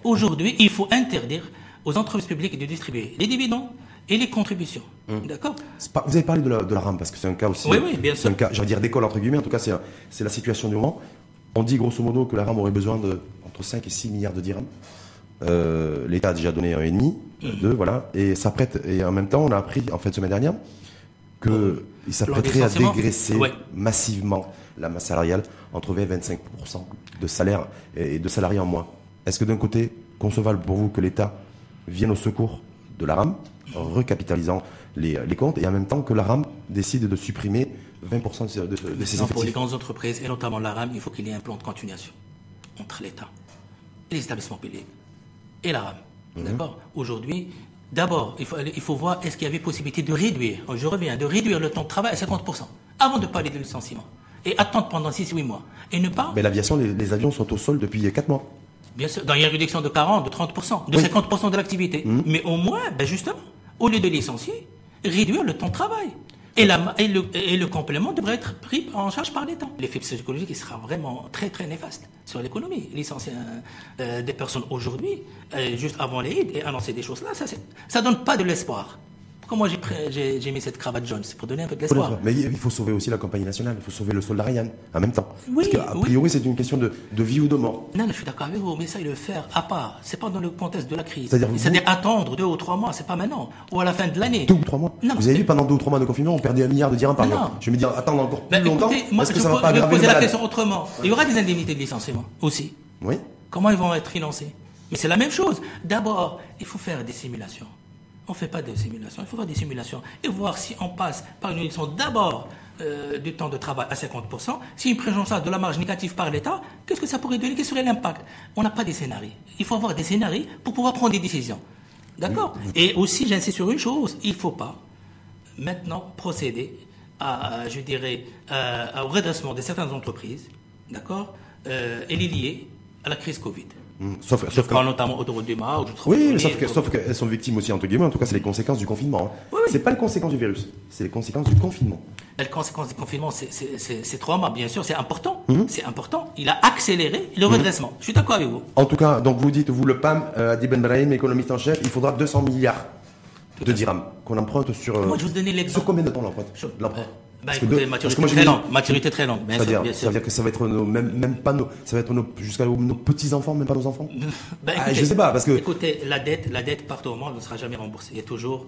Aujourd'hui, il faut interdire aux entreprises publiques de distribuer les dividendes, et les contributions. Hum. D'accord? Vous avez parlé de la, de la RAM, parce que c'est un cas aussi. Oui, oui, bien sûr. un cas, j'allais dire d'école, entre guillemets, en tout cas, c'est la situation du moment. On dit grosso modo que la RAM aurait besoin de entre 5 et 6 milliards de dirhams. Euh, L'État a déjà donné un et demi, hum. deux, voilà, et s'apprête. Et en même temps, on a appris en fin de semaine dernière qu'il s'apprêterait à dégraisser massivement la masse salariale entre 20 et 25% de salaire et de salariés en moins. Est-ce que d'un côté, concevable pour vous que l'État vienne au secours de la RAM recapitalisant les, comptes et en même temps que la RAM décide de supprimer 20% de, de, de ses Pour les grandes entreprises et notamment la RAM, il faut qu'il y ait un plan de continuation entre l'État et les établissements publics et la RAM. Mhm. D'accord? Aujourd'hui, d'abord, il faut, il faut voir est-ce qu'il y avait possibilité de réduire, je reviens, de réduire le temps de travail à 50% avant de parler de licenciement et attendre pendant 6-8 mois. Et ne pas. Mais l'aviation, les, avions sont au sol depuis 4 mois. Bien sûr, dans une réduction de 40, de 30%, de 50% de l'activité. Mmh. Mais au moins, ben justement, au lieu de licencier, réduire le temps de travail. Et, le, complément devrait être pris en charge par l'État. L'effet psychologique sera vraiment très très néfaste sur l'économie. Licencier euh, des personnes aujourd'hui, euh, juste avant les et annoncer des choses là, ça ça donne pas de l'espoir. Pourquoi moi j'ai mis cette cravate jaune C'est pour donner un peu de l'espoir. Mais il faut sauver aussi la compagnie nationale, il faut sauver le soldat Ryan en même temps. Oui, Parce qu'a priori, c'est une question de, de, vie ou de mort. Non, je suis d'accord avec vous, mais ça, il le faire à part. C'est pas dans le contexte de la crise. C'est-à-dire attendre deux ou trois mois, c'est pas maintenant. Ou à la fin de l'année. Deux ou trois mois Vous avez vu, pendant deux ou trois mois de confinement, on perdait un milliard de dirhams par an. Je vais me dire, attendre encore plus ben, longtemps. Moi, je, que ça va pas je vais poser la question autrement. Il y aura des indemnités de licenciement aussi. Oui. Comment ils vont être financés? Mais c'est la même chose. D'abord, il faut faire des simulations. On ne fait pas de simulation, il faut faire des simulations et voir si on passe par une réduction d'abord euh, du temps de travail à 50%, si une charge de la marge négative par l'État, qu'est-ce que ça pourrait donner? Quel serait l'impact? On n'a pas des scénarios. Il faut avoir des scénarios pour pouvoir prendre des décisions. D'accord? Et aussi, j'insiste sur une chose, il ne faut pas maintenant procéder à, je dirais, au redressement de certaines entreprises, d'accord euh, Et les lier à la crise Covid. Mmh. Sauf, je notamment autour du Mar. Oui, sauf, qu'elles sont victimes aussi, entre guillemets. En tout cas, c'est les conséquences du confinement. Hein. C'est pas les conséquences du virus, c'est les conséquences du confinement. Les conséquences du confinement, c'est trois mois, bien sûr, c'est important. Mmh. C'est important. Il a accéléré le mmh. redressement. Je suis d'accord avec vous. En tout cas, donc vous dites, vous, le PAM, euh, Adi Ben Brahim, économiste en chef, il faudra 200 milliards de dirhams qu'on emprunte sur. Moi, je vous donner l'exemple. Sur combien de temps l'empreinte bah, écoutez, maturité, très longue, maturité très longue. Ça veut dire que ça va être nos, même, même pas nos, ça va être nos, jusqu'à nos petits enfants, même pas nos enfants. <laughs> bah, ah, écoutez, je sais pas parce que. Écoutez, la dette, la dette partout au monde ne sera jamais remboursée. Il y a toujours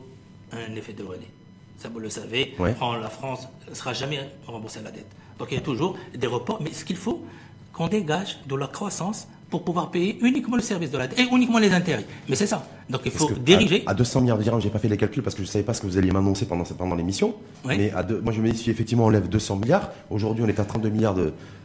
un effet de relais. Ça vous le savez. La France ne sera jamais remboursée la dette. Donc il y a toujours des reports. Mais ce qu'il faut, qu'on dégage de la croissance pour pouvoir payer uniquement le service de la dette et uniquement les intérêts. Mais c'est ça. Donc il faut diriger. À, 200 milliards de dirhams, j'ai pas fait les calculs parce que je savais pas ce que vous alliez m'annoncer pendant, pendant l'émission. Mais à moi je me dis si effectivement on lève 200 milliards, aujourd'hui on est à 32 milliards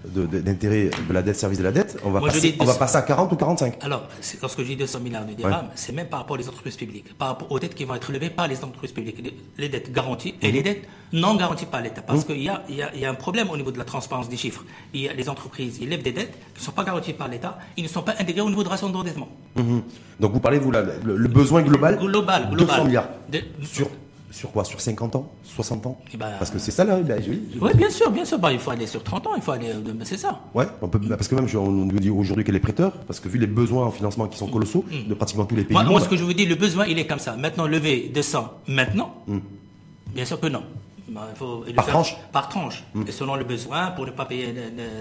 d'intérêts de, la dette, service de la dette, on va, passer, on va passer à 40 ou 45. Alors, lorsque je dis 200 milliards de dirhams, c'est même par rapport aux entreprises publiques, par rapport aux dettes qui vont être levées par les entreprises publiques, les, dettes garanties et les mhm. dettes non garanties par l'État. Parce mhm. qu'il y a, y, a, y a un problème au niveau de la transparence des chiffres. Il y a les entreprises, ils lèvent des dettes qui ne sont pas garanties par l'État, ils ne sont pas intégrés au niveau de ration d'endettement. Mhm. Donc vous parlez, vous, là, le, besoin global, global, global 200 milliards. sur sur quoi? Sur 50 ans? 60 ans? Eh ben, Parce que c'est ça là Oui, bien sûr, bien sûr. Bah, il faut aller sur 30 ans, il faut aller. Euh, c'est ça. Ouais, on peut, parce que même on nous dit aujourd'hui qu'elle est prêteur, parce que vu les besoins en financement qui sont colossaux mm. de pratiquement tous les pays. Moi, moi ce que je vous dis, le besoin, il est comme ça. Maintenant, lever 200 maintenant, mm. bien sûr que non. Bah, il faut par, tranche. par tranche mm. Et selon le besoin, pour ne pas payer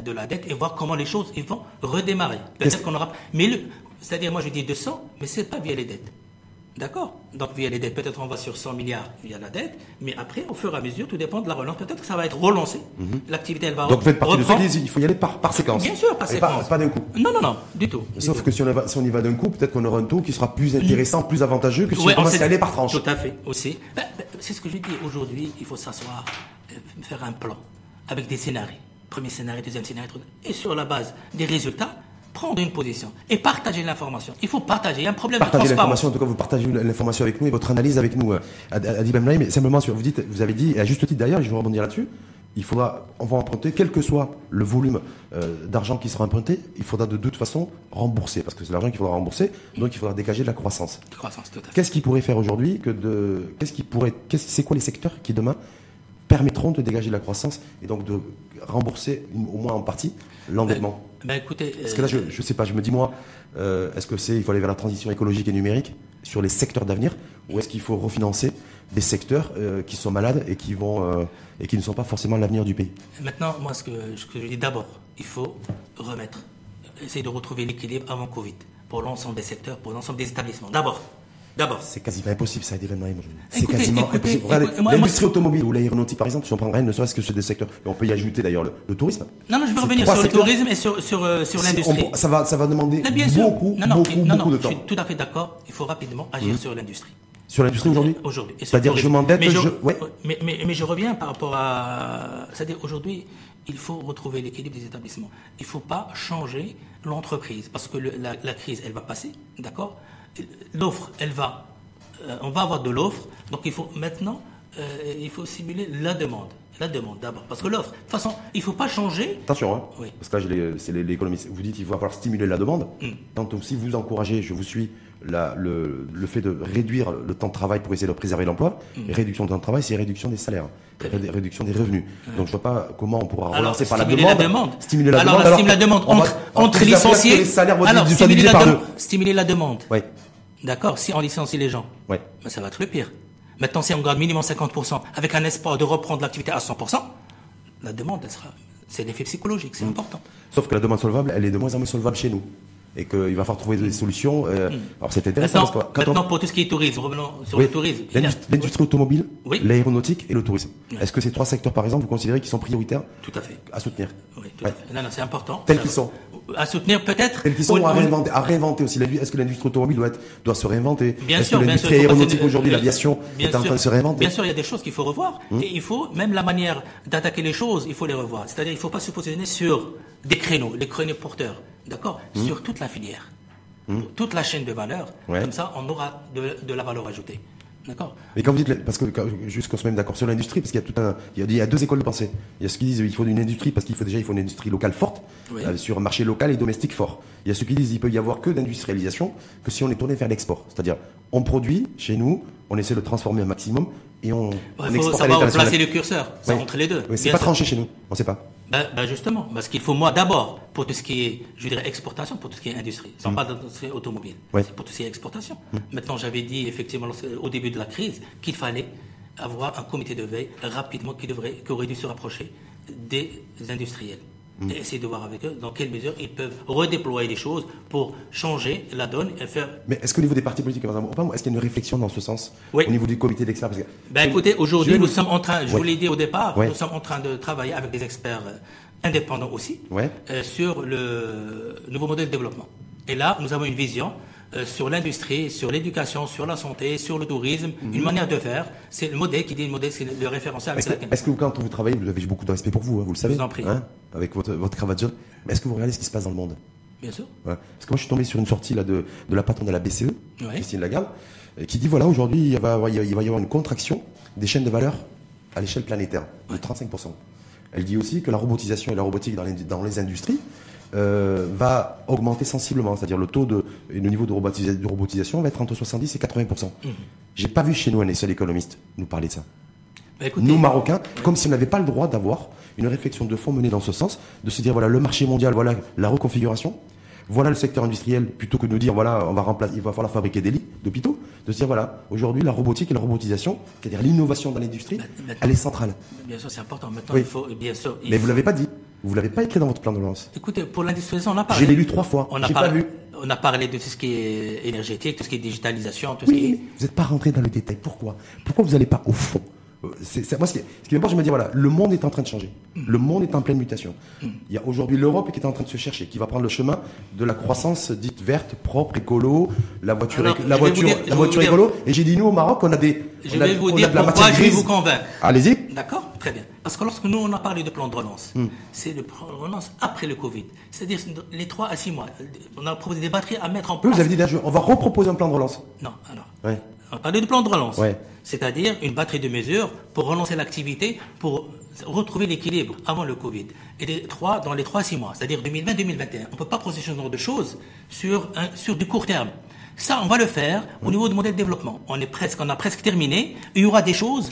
de, la dette et voir comment les choses ils vont redémarrer. Peut-être qu'on aura. Mais le... c'est-à-dire, moi je dis 200, mais c'est pas via les dettes. D'accord Donc via les dettes, peut-être on va sur 100 milliards via la dette, mais après, au fur et à mesure, tout dépend de la relance. Peut-être que ça va être relancé. Mhm. L'activité, elle va Donc vous faites partie de ceux il faut y aller par, par séquence. Bien sûr, par séquence. Pas, d'un coup. Non, non, non, du tout. Sauf que Si, on va, si on y va d'un coup, peut-être qu'on aura un taux qui sera plus intéressant, plus avantageux que si on commence à aller par tranche. Tout à fait, aussi. Ben, ben, c'est ce que je dis. Aujourd'hui, il faut s'asseoir, euh, faire un plan avec des scénarios. Premier scénario, deuxième scénario, et sur la base des résultats, prendre une position et partager l'information. Il faut partager. Il y a un problème partager de l'information. En tout cas, vous partagez l'information avec nous et votre analyse avec nous, euh, Adi Bemlaï. Mais simplement, vous dites, vous avez dit, et à juste titre d'ailleurs, je vais rebondir là-dessus. Il faudra, on va emprunter, quel que soit le volume euh, d'argent qui sera emprunté, il faudra de toute façon rembourser, parce que c'est l'argent qu'il faudra rembourser, donc il faudra dégager de la croissance. Croissance, tout à fait. Qu'est-ce qui pourrait faire aujourd'hui que de, qu'est-ce qui pourrait, c'est quoi les secteurs qui demain permettront de dégager de la croissance et donc de rembourser au moins en partie l'endettement? ben, écoutez, Parce que là, je ne sais pas, je me dis moi, euh, est-ce que c'est il faut aller vers la transition écologique et numérique sur les secteurs d'avenir ou est-ce qu'il faut refinancer des secteurs euh, qui sont malades et qui vont euh, et qui ne sont pas forcément l'avenir du pays? Maintenant, moi, ce que, ce que je dis d'abord, il faut remettre, essayer de retrouver l'équilibre avant Covid pour l'ensemble des secteurs, pour l'ensemble des établissements. D'abord, D'abord. C'est quasiment impossible, ça, d'événements C'est quasiment impossible. L'industrie automobile ou l'aéronautique, par exemple, si on prend rien, ne serait-ce que sur des secteurs. Et on peut y ajouter d'ailleurs le, tourisme. Non, non, je vais revenir sur le tourisme et sur, sur, euh, sur l'industrie. Ça va, ça va demander beaucoup, non, non, beaucoup, non, beaucoup de temps. Je suis tout à fait d'accord. Il faut rapidement agir mmh. sur l'industrie. Sur l'industrie aujourd'hui Aujourd'hui. C'est-à-dire, je m'endette, mais je. Ouais. Mais, mais, mais je reviens par rapport à. C'est-à-dire, aujourd'hui, il faut retrouver l'équilibre des établissements. Il ne faut pas changer l'entreprise parce que la, la crise, elle va passer, d'accord? L'offre, elle va euh, on va avoir de l'offre, donc il faut maintenant, euh, il faut simuler la demande. La demande d'abord. Parce que l'offre, de toute façon, il ne faut pas changer. Attention, hein, Oui. parce que là, c'est l'économie. Vous dites qu'il va falloir stimuler la demande. Mm. Quand aussi vous encouragez, je vous suis, la- le, le fait de réduire le temps de travail pour essayer de préserver l'emploi, Mm. réduction du temps de travail, c'est réduction des salaires, Ré- réduction des revenus. Donc je vois pas comment on pourra Alors, relancer par la stimuler demande. la demande. Stimuler la alors, demande. la stimuler la demande on entre, va entre licenciés. Les salaires vont alors, stimuler la, stimuler la demande. Ouais, D'accord Si on licencie les gens, ouais. ben, ça va être le pire. Maintenant, si on garde minimum 50%, avec un espoir de reprendre l'activité à 100%, la demande, elle sera. C'est l'effet psychologique, Mm. c'est important. Sauf que la demande solvable, elle est de moins en moins solvable chez nous. Et qu'il va falloir trouver des solutions. euh, Alors c'est intéressant Mm. Maintenant, parce que quand on- maintenant pour tout ce qui est tourisme, revenons sur Oui, le tourisme. l'industrie automobile, Oui. l'aéronautique et le tourisme. Oui. Est-ce que ces trois secteurs, par exemple, vous considérez qu'ils sont prioritaires Tout à fait. à soutenir Oui, tout Ouais. à fait. Non, non, c'est important. Tels qu'ils sont. À soutenir peut-être. Qu'ils sont, à réinventer, à réinventer aussi. Est-ce que l'industrie automobile doit, être, doit se réinventer? Bien sûr, que l'industrie aéronautique aujourd'hui, l'aviation, est en train de se réinventer? Bien sûr, il y a des choses qu'il faut revoir. Et il faut, même la manière d'attaquer les choses, il faut les revoir. C'est-à-dire, il ne faut pas se positionner sur des créneaux, les créneaux porteurs. D'accord? Sur toute la filière. Toute la chaîne de valeur. Ouais. Comme ça, on aura de, de la valeur ajoutée. D'accord Mais quand vous dites, parce que juste qu'on se mette d'accord sur l'industrie, parce qu'il y a tout un, il y a, deux écoles de pensée. Il y a ceux qui disent il faut une industrie parce qu'il faut déjà il faut une industrie locale forte Oui. euh, sur un marché local et domestique fort. Il y a ceux qui disent il peut y avoir que d'industrialisation que si on est tourné vers l'export, c'est-à-dire on produit chez nous, on essaie de transformer un maximum et on, Il on faut savoir placer le curseur. C'est Ouais. entre les deux. Oui, c'est pas sûr. tranché chez nous, on sait pas. Ben, ben justement, parce qu'il faut moi d'abord, pour tout ce qui est, je dirais, exportation, pour tout ce qui est industrie, sans pas d'industrie automobile, Ouais. c'est pour tout ce qui est exportation. Maintenant, j'avais dit effectivement au début de la crise qu'il fallait avoir un comité de veille rapidement qui, devrait, qui aurait dû se rapprocher des industriels. Et essayer de voir avec eux dans quelle mesure ils peuvent redéployer les choses pour changer la donne et faire Mais est-ce qu'au niveau des partis politiques, par exemple, est-ce qu'il y a une réflexion dans ce sens Oui. au niveau du comité d'experts? Que- Ben écoutez, aujourd'hui, Je- nous sommes en train, je Ouais. vous l'ai dit au départ, Ouais. nous sommes en train de travailler avec des experts euh, indépendants aussi Ouais. euh, sur le nouveau modèle de développement. Et là, nous avons une vision sur l'industrie, sur l'éducation, sur la santé, sur le tourisme, une manière de faire. C'est le modèle qui dit le modèle, c'est le référentiel avec Est-ce que, laquelle- est-ce que quand vous travaillez, vous avez j'ai beaucoup de respect pour vous, hein, vous le savez, vous en prie. hein, avec votre, votre cravate jaune, est-ce que vous regardez ce qui se passe dans le monde? Bien sûr. Ouais. Parce que moi, je suis tombé sur une sortie là, de, de la patronne de la BCE, Ouais. Christine Lagarde, euh, qui dit voilà, aujourd'hui, il va, il va y avoir une contraction des chaînes de valeur à l'échelle planétaire de 35%. Elle dit aussi que la robotisation et la robotique dans les, dans les industries euh, va augmenter sensiblement, c'est-à-dire le taux de, et le niveau de, robotisa- de robotisation va être entre 70 et 80%. J'ai pas vu chez nous un seul économiste nous parler de ça. Écoutez, Nous, Marocains, comme si on n'avait pas le droit d'avoir une réflexion de fond menée dans ce sens, de se dire, voilà, le marché mondial, voilà la reconfiguration, voilà le secteur industriel, plutôt que de nous dire, voilà, on va remplacer, il va falloir fabriquer des lits d'hôpitaux, de se dire, voilà, aujourd'hui, la robotique et la robotisation, c'est-à-dire l'innovation dans l'industrie, mais- elle est centrale. bien sûr, c'est important. Maintenant, Oui. il faut, bien sûr. il Mais vous faut- l'avez pas dit. Vous l'avez pas écrit dans votre plan de relance. Écoutez, pour l'industrialisation, on a parlé. J'ai lu trois fois. On a, pas vu. on a parlé de tout ce qui est énergétique, tout ce qui est digitalisation, tout ce qui Oui, est... vous n'êtes pas rentré dans le détail. Pourquoi? Pourquoi vous n'allez pas au fond? Euh, c'est, c'est- moi, ce qui, ce qui m'importe, je me dis, voilà, le monde est en train de changer. Le monde est en pleine mutation. Il y a aujourd'hui l'Europe qui est en train de se chercher, qui va prendre le chemin de la croissance dite verte, propre, écolo, la voiture, Alors, je la voiture, dire- je la voiture dire- écolo. Et j'ai dit, nous, au Maroc, on a des. Je on a- vais vous on a dire de la pourquoi matière je vais vous convaincre. Allez-y. D'accord? Très bien. Parce que lorsque nous, on a parlé de plan de relance, Hmm. c'est le plan de relance après le Covid. C'est-à-dire les 3 à 6 mois. On a proposé des batteries à mettre en place. vous avez dit, là, on va reproposer un plan de relance. Non, alors. On a parlé de plan de relance. C'est-à-dire une batterie de mesures pour relancer l'activité, pour retrouver l'équilibre avant le Covid. Et les trois, dans les 3 à 6 mois, c'est-à-dire 2020-2021. On ne peut pas procéder ce genre de choses sur, un, sur du court terme. Ça, on va le faire au niveau du modèle de développement. On, est presque, on a presque terminé. Il y aura des choses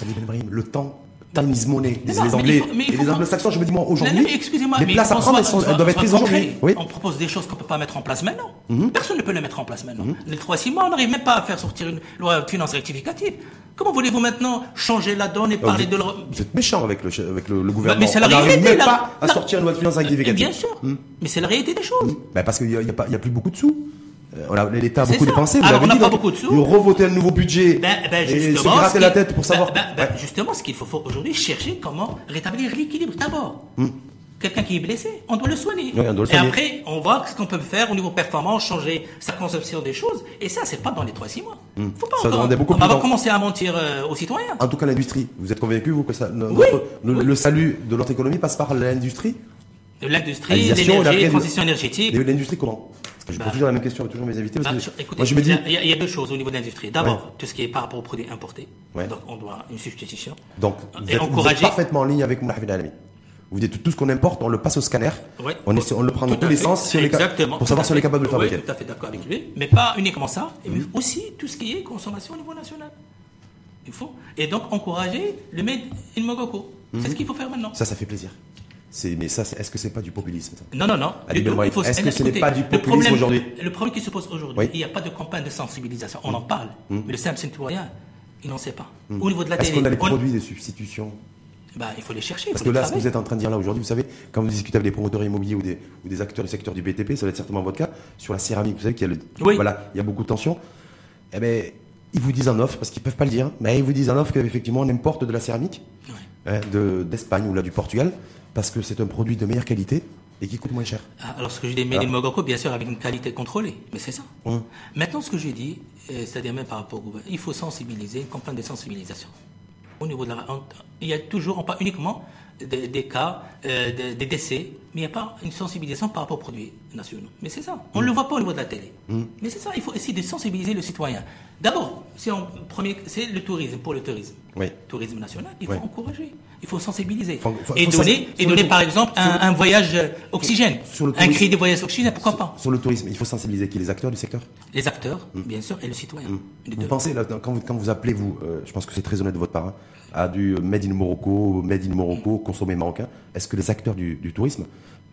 le temps. Time is money, disent les Anglais. faut- et les anglo-saxons, je me dis, moi, aujourd'hui. les places à prendre, elles, doivent être prises aujourd'hui. Oui. On propose des choses qu'on ne peut pas mettre en place maintenant. Mhm. Personne ne peut les mettre en place maintenant. Les 3-6 mois, on n'arrive même pas à faire sortir une loi de finances rectificative. Comment voulez-vous maintenant changer la donne et vous, parler de leur... vous êtes méchant avec le, avec le, le gouvernement. mais c'est la On n'arrive réalité, même pas à sortir une loi de finances rectificative. Bien sûr. Mais c'est la réalité des choses. Ben parce qu'il n'y a, a pas- il y a plus beaucoup de sous. Euh, L'État a beaucoup ça. dépensé. Vous Alors, on n'a pas beaucoup de sous. Ils ont revoté un nouveau budget Ben, ben, et se gratter la tête pour savoir. ben, ben, Ouais. Justement, ce qu'il faut, faut aujourd'hui chercher comment rétablir l'équilibre d'abord. Hmm. Quelqu'un qui est blessé, on doit le soigner. Oui, on doit le et soigner. après, on voit ce qu'on peut faire au niveau performance, changer sa conception des choses. Et ça, c'est pas dans les 3-6 mois. Faut pas Hmm. Ça encore- demandait beaucoup on va commencer à mentir euh, aux citoyens. En tout cas, l'industrie. Vous êtes convaincu, vous, que ça, Oui. le, Oui. le salut de notre économie passe par l'industrie? L'industrie, la l'énergie, ré- transition énergétique. L'industrie comment? Je pose toujours la même question à toujours mes invités. Parce Bah, que je- écoutez, moi, je me dis, il y, a- il y a deux choses au niveau de l'industrie. D'abord, tout ce qui est par rapport aux produits importés. Ouais. Donc, on doit une substitution. donc, vous êtes, vous êtes encourager. parfaitement en ligne avec Moulay Habib Alami. Vous dites tout ce qu'on importe, on le passe au scanner. Ouais. On, est, on le prend dans tous les sens si Exactement. pour savoir si on est capable de le Oui, fabriquer. tout à fait d'accord avec lui. Mais pas uniquement ça, mais aussi tout ce qui est consommation au niveau national. Il faut. Et donc, encourager le made in Morocco. C'est ce qu'il faut faire maintenant. Ça, ça fait plaisir. C'est- Mais ça, est-ce que c'est pas du populisme ça? Non, non, non. Est-ce que ce n'est pas du populisme aujourd'hui? Le problème qui se pose aujourd'hui, Oui. il n'y a pas de campagne de sensibilisation. On en parle. Mais le simple citoyen, il n'en sait pas. Au niveau de la Est-ce qu'on a les on- produits de substitution? Bah, il faut les chercher. Parce que là, ce que vous êtes en train de dire là aujourd'hui, vous savez, quand vous discutez avec des promoteurs immobiliers ou des, ou des acteurs du secteur du BTP, ça va être certainement votre cas, sur la céramique, vous savez qu'il y a, le, Oui. voilà, il y a beaucoup de tensions. Eh ben, ils vous disent en offre, parce qu'ils peuvent pas le dire, mais ils vous disent en offre qu'effectivement on importe de la céramique Ouais. hein, de- d'Espagne ou là du Portugal, parce que c'est un produit de meilleure qualité et qui coûte moins cher. Ah, Alors, ce que je dis, Made in Morocco, bien sûr, avec une qualité contrôlée. Mais c'est ça. Hum. Maintenant, ce que je dis, euh, c'est-à-dire même par rapport au gouvernement, il faut sensibiliser, une campagne de sensibilisation. Au niveau de la. on- Il y a toujours, on parle uniquement des, des cas, euh, des, des décès, mais il n'y a pas une sensibilisation par rapport aux produits nationaux. Mais c'est ça. On ne le voit pas au niveau de la télé. Mais c'est ça, il faut essayer de sensibiliser le citoyen. D'abord, c'est le tourisme, pour le tourisme. Oui. Tourisme national, il faut encourager, il faut sensibiliser. Faut- faut- et faut donner, et par exemple un, voyage euh, oxygène. Sur le un cri de voyage oxygène, pourquoi pas? Sur le tourisme, il faut sensibiliser qui Les acteurs du secteur? Les acteurs, bien sûr, et le citoyen. Les Vous deux. pensez, là, quand, vous, quand vous appelez, vous, euh, je pense que c'est très honnête de votre part, hein, à du Made in Morocco, Made in Morocco, consommé marocain, est-ce que les acteurs du, du tourisme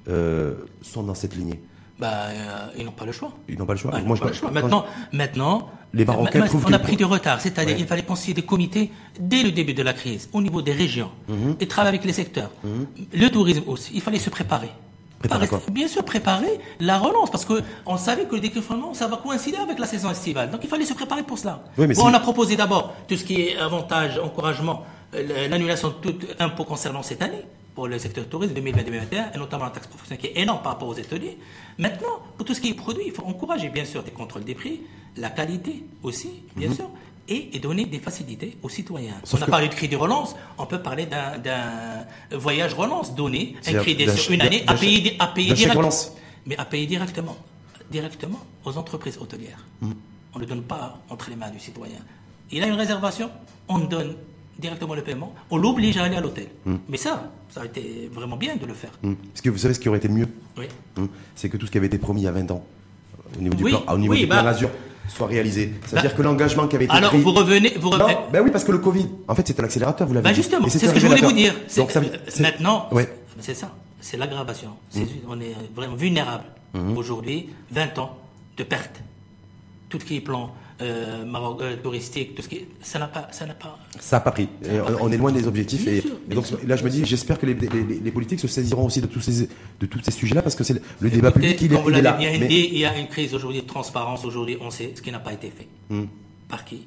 euh, sont dans cette lignée? Bah, euh, ils n'ont pas le choix. Ils n'ont pas le choix Ah, Moi, pas le choix. Maintenant, maintenant, Les Marocains ma- ma- trouvent on a pris du retard. C'est-à-dire, Ouais. il fallait constituer des comités dès le début de la crise, au niveau des régions, Mhm. et travailler avec les secteurs. Le tourisme aussi, il fallait se préparer. Préparer Pas quoi Bien sûr, préparer la relance, parce que on savait que le déconfinement, ça va coïncider avec la saison estivale. Donc, il fallait se préparer pour cela. Oui, mais Bon, si- on a proposé d'abord tout ce qui est avantage, encouragement, euh, l'annulation de tout impôt concernant cette année pour le secteur tourisme 2020-2021, et notamment la taxe professionnelle qui est énorme par rapport aux hôteliers. Maintenant, pour tout ce qui est produit, il faut encourager bien sûr des contrôles des prix, la qualité aussi, bien sûr, et, et donner des facilités aux citoyens. Mhm. Sauf on a que- parlé de crédit relance, on peut parler d'un- voyage relance donné, un crédit sur une année à payer, à mais à directement, directement aux entreprises hôtelières. On ne le donne pas entre les mains du citoyen. Il a une réservation, on donne directement le paiement, on l'oblige à aller à l'hôtel. Mais ça, ça a été vraiment bien de le faire. Hum. Parce que vous savez ce qui aurait été mieux Oui. Hum. C'est que tout ce qui avait été promis il y a 20 ans, au niveau du Oui, plan, au niveau oui, du plan bah- Azur, soit réalisé. C'est-à-dire Bah- que l'engagement qui avait été Alors, pris... vous revenez, vous revenez. Non, ben oui, parce que le Covid, en fait, c'était l'accélérateur, vous l'avez Ben dit. justement, c'est ce que je voulais vous dire. Donc, ça Maintenant, Ouais. c'est ça, c'est l'aggravation. C'est- On est vraiment vulnérable. Aujourd'hui, 20 ans de perte. Tout ce qui est plan euh, Maroc, euh, touristique, tout ce qui ça n'a pas, ça n'a pas. Ça n'a pas pris. Pas on- pris. On est loin des objectifs. Bien et, sûr, et bien donc sûr. là, je me dis, j'espère que les, les- les- les politiques se saisiront aussi de tous ces, de tous ces sujets-là, parce que c'est le, le débat public, il est, il est là. bien Mais- dit, il y a une crise aujourd'hui de transparence. Aujourd'hui, on sait ce qui n'a pas été fait. Hmm. Par qui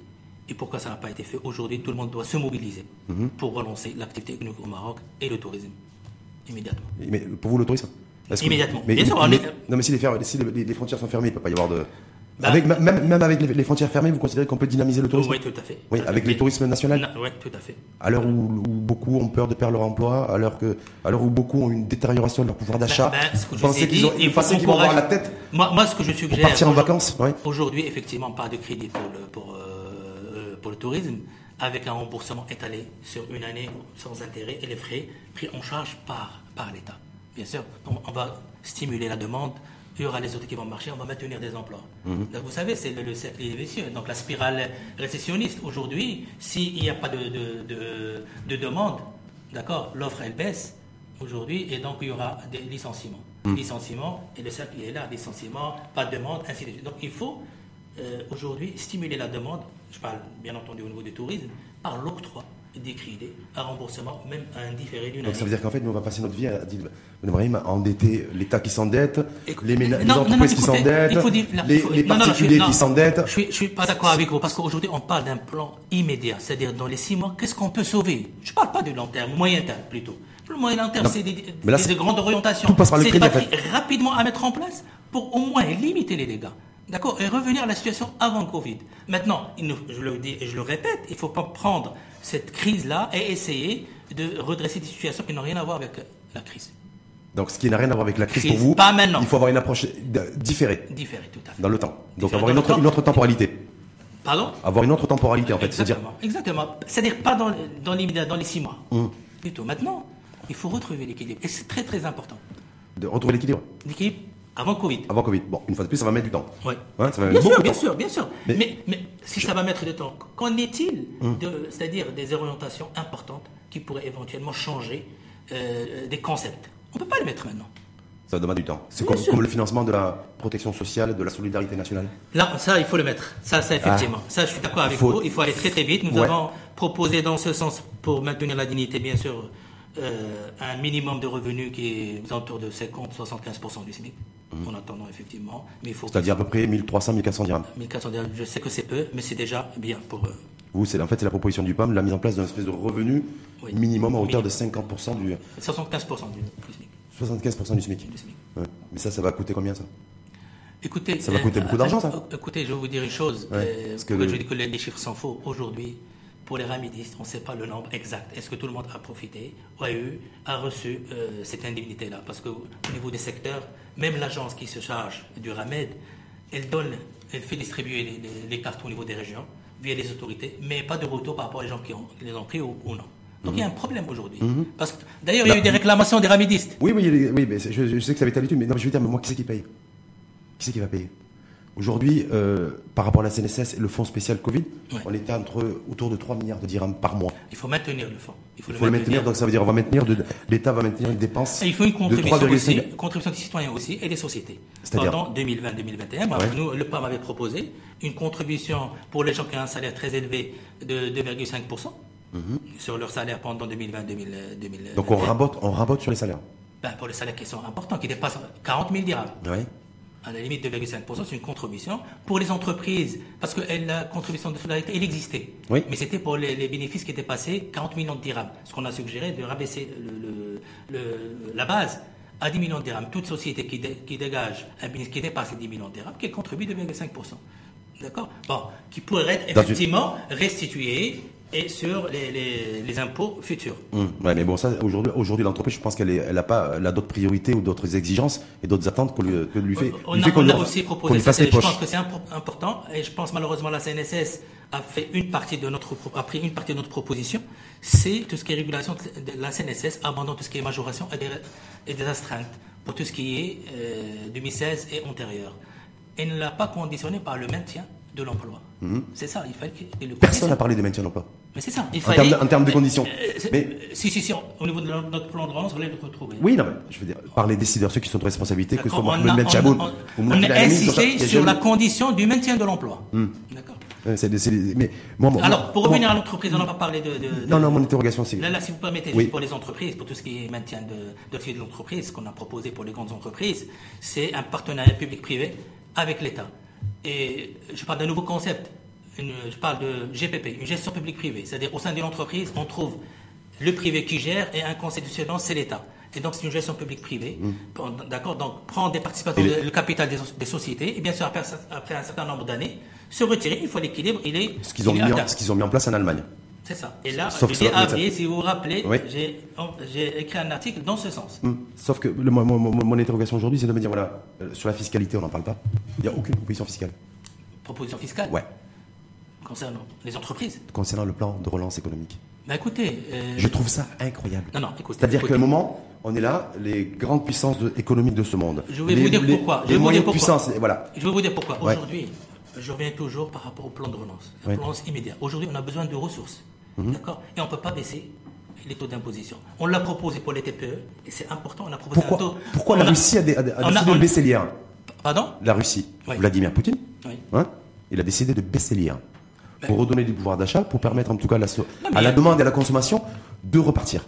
Et pourquoi ça n'a pas été fait? Aujourd'hui, tout le monde doit se mobiliser Hmm. pour relancer l'activité économique au Maroc et le tourisme. Immédiatement. mais pour vous, le tourisme que- Immédiatement. mais- Bien sûr, on mais- est- Non, mais si les, fer- si les- les frontières sont fermées, il ne peut pas y avoir de. Bah- avec, même, même avec les, les frontières fermées, vous considérez qu'on peut dynamiser le tourisme Oui, tout à fait. Oui, Tout avec le tourisme national Oui, tout à fait. À l'heure où, où beaucoup ont peur de perdre leur emploi, à l'heure que, à l'heure où beaucoup ont une détérioration de leur pouvoir d'achat, Ben, ben, ce que vous pensez qu'ils ont- vous pensez qu'ils vont avoir la tête Moi, moi, ce que je pour suggère. partir en vacances ouais. Aujourd'hui, effectivement, pas de crédit pour le, pour, euh, pour le tourisme, avec un remboursement étalé sur une année sans intérêt et les frais pris en charge par, par l'État. Bien sûr, on, on va stimuler la demande, il y aura les autres qui vont marcher, on va maintenir des emplois. Mhm. Donc, vous savez, c'est le, le cercle vicieux. Donc la spirale récessionniste, aujourd'hui, s'il n'y a pas de, de, de, de demande, d'accord, l'offre elle baisse aujourd'hui et donc il y aura des licenciements. Mhm. Licenciements, et le cercle il est là, licenciements, pas de demande, ainsi de suite. Donc il faut euh, aujourd'hui stimuler la demande, je parle bien entendu au niveau du tourisme, par l'octroi crédits, un remboursement, même un différé d'une Donc ça veut dire qu'en fait, nous, on va passer notre vie à dire, Madame à endetter l'État qui s'endette, les, les entreprises non, qui s'endettent, les, les particuliers non, qui s'endettent. Je suis, je suis pas d'accord avec vous parce qu'aujourd'hui on parle d'un plan immédiat, c'est-à-dire dans les six mois, qu'est-ce qu'on peut sauver? Je parle pas du long terme, moyen terme plutôt. Le moyen terme, c'est des, grandes orientations. C'est en fait. rapidement à mettre en place pour au moins limiter les dégâts. D'accord Et revenir à la situation avant Covid. Maintenant, il nous- je le dis et je le répète, il ne faut pas prendre cette crise-là et essayer de redresser des situations qui n'ont rien à voir avec la crise. Donc, ce qui n'a rien à voir avec la crise, Crise, pour vous, pas maintenant. il faut avoir une approche différée Différé, tout à fait. dans le temps. Donc, Différée avoir une autre, temps. une autre temporalité. Pardon? Avoir une autre temporalité, en fait. Exactement. Exactement. C'est-à-dire pas dans, dans l'immédiat, dans les six mois. Hum. Plutôt. Maintenant, il faut retrouver l'équilibre. Et c'est très très important. de retrouver l'équilibre L'équilibre avant Covid. avant Covid. Bon, une fois de plus, ça va mettre du temps. Ouais. Hein, ça va Bien sûr, bien temps. sûr, bien sûr. Mais- Mais, mais, si ça va mettre du temps, qu'en est-il de, c'est-à-dire des orientations importantes qui pourraient éventuellement changer euh, des concepts? On ne peut pas les mettre maintenant. Ça demande du temps. C'est comme, le financement de la protection sociale, de la solidarité nationale. Là, ça, il faut le mettre. Ça, ça effectivement. Ça, je suis d'accord avec Faut- vous. Il faut aller très très vite. Nous Ouais. avons proposé dans ce sens, pour maintenir la dignité, bien sûr, euh, un minimum de revenus qui est aux alentours de 50-75% du SMIC. En attendant, effectivement. C'est-à-dire à peu près 1300, 1400 dirhams. 1400 dirhams, je sais que c'est peu, mais c'est déjà bien pour eux. Vous, c'est en fait c'est la proposition du PAM, la mise en place d'un espèce de revenu Oui. minimum à hauteur de Minimum. 50% du 75% du, SMIC. 75% du SMIC. du SMIC. Ouais. Mais ça, ça va coûter combien ça? Écoutez, Ça va coûter beaucoup d'argent, ça? euh, Écoutez, je vais vous dire une chose. Ouais, euh, parce que le- je dis que les chiffres sont faux. Aujourd'hui, pour les ramidistes, on ne sait pas le nombre exact. Est-ce que tout le monde a profité, ou a eu, a reçu euh, cette indemnité-là? Parce que au niveau des secteurs, même l'agence qui se charge du RAMED, elle donne, elle fait distribuer les, les- les cartes au niveau des régions via les autorités, mais pas de retour par rapport aux gens qui, ont, les ont pris ou, ou non. Donc il y a un problème aujourd'hui. Parce que d'ailleurs, il y a eu des réclamations des ramidistes. Oui, oui, oui, mais je, je sais que ça va être habitué, mais non, je veux dire, mais moi, qui c'est qui paye? Qui c'est qui va payer? Aujourd'hui, euh, par rapport à la CNSS et le fonds spécial Covid, Ouais. on était entre autour de 3 milliards de dirhams par mois. Il faut maintenir le fonds. Il faut le maintenir, donc ça veut dire on va maintenir, l'État va maintenir une dépense Et il faut une contribution 3,5 aussi, contribution des citoyens aussi et des sociétés. C'est-à-dire Pendant 2020-2021, moi, Ouais. nous, le PAM avait proposé une contribution pour les gens qui ont un salaire très élevé de 2,5% sur leur salaire pendant 2020-2021. Mhm. Donc on rabote, on rabote sur les salaires. Ben, pour les salaires qui sont importants, qui dépassent 40 000 dirhams. Oui. À la limite 2,5%, c'est une contribution. Pour les entreprises, parce que elle, la contribution de solidarité, elle existait. Oui. Mais c'était pour les, les bénéfices qui étaient passés 40 millions de dirhams. Ce qu'on a suggéré de rabaisser le- le- le- la base à 10 millions de dirhams. Toute société qui, dé- qui dégage un bénéfice qui dépasse les 10 millions de dirhams, qu'elle contribue 2,5%. D'accord? Bon, qui pourrait être effectivement restitué et sur les, les- les impôts futurs. Hum, ouais, mais bon, ça, aujourd'hui, aujourd'hui, l'entreprise, je pense qu'elle est- elle a pas, elle a d'autres priorités ou d'autres exigences et d'autres attentes qu'on lui, que lui fait, On lui a, fait qu'on on lui- a aussi proposé ça. Je pense que c'est impor- important et je pense malheureusement la CNSS a fait une partie de notre a pris une partie de notre proposition. C'est tout ce qui est régulation de la CNSS abandonne tout ce qui est majoration et des, et des astreintes pour tout ce qui est euh, 2016 et antérieur. Et ne l'a pas conditionné par le maintien de l'emploi. C'est ça, il fallait le Mhm. Personne n'a parlé de maintien d'emploi. Mais c'est ça. Il En fallait, termes de- en termes de conditions. Euh, Mais- si, si, si, on- au niveau de notre plan de relance, on voulait le retrouver. Oui, non, mais je veux dire, par les décideurs, ceux qui sont de responsabilité, que ce soit D'accord, Mohamed on on- Chaboun on- on Mohamed a insisté a sur la condition du maintien de l'emploi. D'accord. C'est des- mais moi, moi- Alors, pour moi- revenir à l'entreprise, on n'a pas parlé de, de- de- Non, non, mon interrogation, c'est. Là, là, si vous permettez, Oui. pour les entreprises, pour tout ce qui est maintien de, de de l'entreprise, ce qu'on a proposé pour les grandes entreprises, c'est un partenariat public-privé avec l'État. Et je parle d'un nouveau concept. Une- je parle de GPP, une gestion publique-privée. C'est-à-dire, au sein d'une entreprise, on trouve le privé qui gère et un conseil de surveillance, c'est l'État. Et donc, c'est une gestion publique-privée. Bon, D'accord Donc, prendre des participations, les- le capital des, des sociétés, et bien sûr, après, après un certain nombre d'années, se retirer. Il faut l'équilibre. Il est. Qu'ils ont, ce qu'ils ont mis en place en Allemagne? C'est ça. Et là, Sauf que ça- avril, si vous vous rappelez, Oui. j'ai écrit un article dans ce sens. Hum. Sauf que le- mon, mon- mon- mon interrogation aujourd'hui, c'est de me dire voilà, euh, sur la fiscalité, on n'en parle pas. Il n'y a aucune proposition fiscale. Proposition fiscale Ouais. concernant les entreprises. Concernant le plan de relance économique. Bah écoutez, euh, Je trouve ça incroyable. non, non, écoutez. C'est-à-dire qu'à un moment, on est là, les grandes puissances de- économiques de ce monde. Je vais les, vous dire les- pourquoi. Je Les vais vous dire pourquoi. voilà. Je vais vous dire pourquoi. Ouais. Aujourd'hui, je reviens toujours par rapport au plan de relance. Ouais. plan de relance immédiat. Aujourd'hui, on a besoin de ressources. Mhm. D'accord Et on ne peut pas baisser les taux d'imposition. On l'a proposé pour les TPE, et c'est important, on a proposé un Pourquoi, taux. pourquoi on la a- Russie a, dé- a- a décidé on- de baisser l'IR? Pardon? La Russie, Oui. Vladimir Poutine, Oui. hein, il a décidé de baisser l'IR. Pour redonner du pouvoir d'achat, pour permettre en tout cas la Non, à la demande et à la consommation de repartir.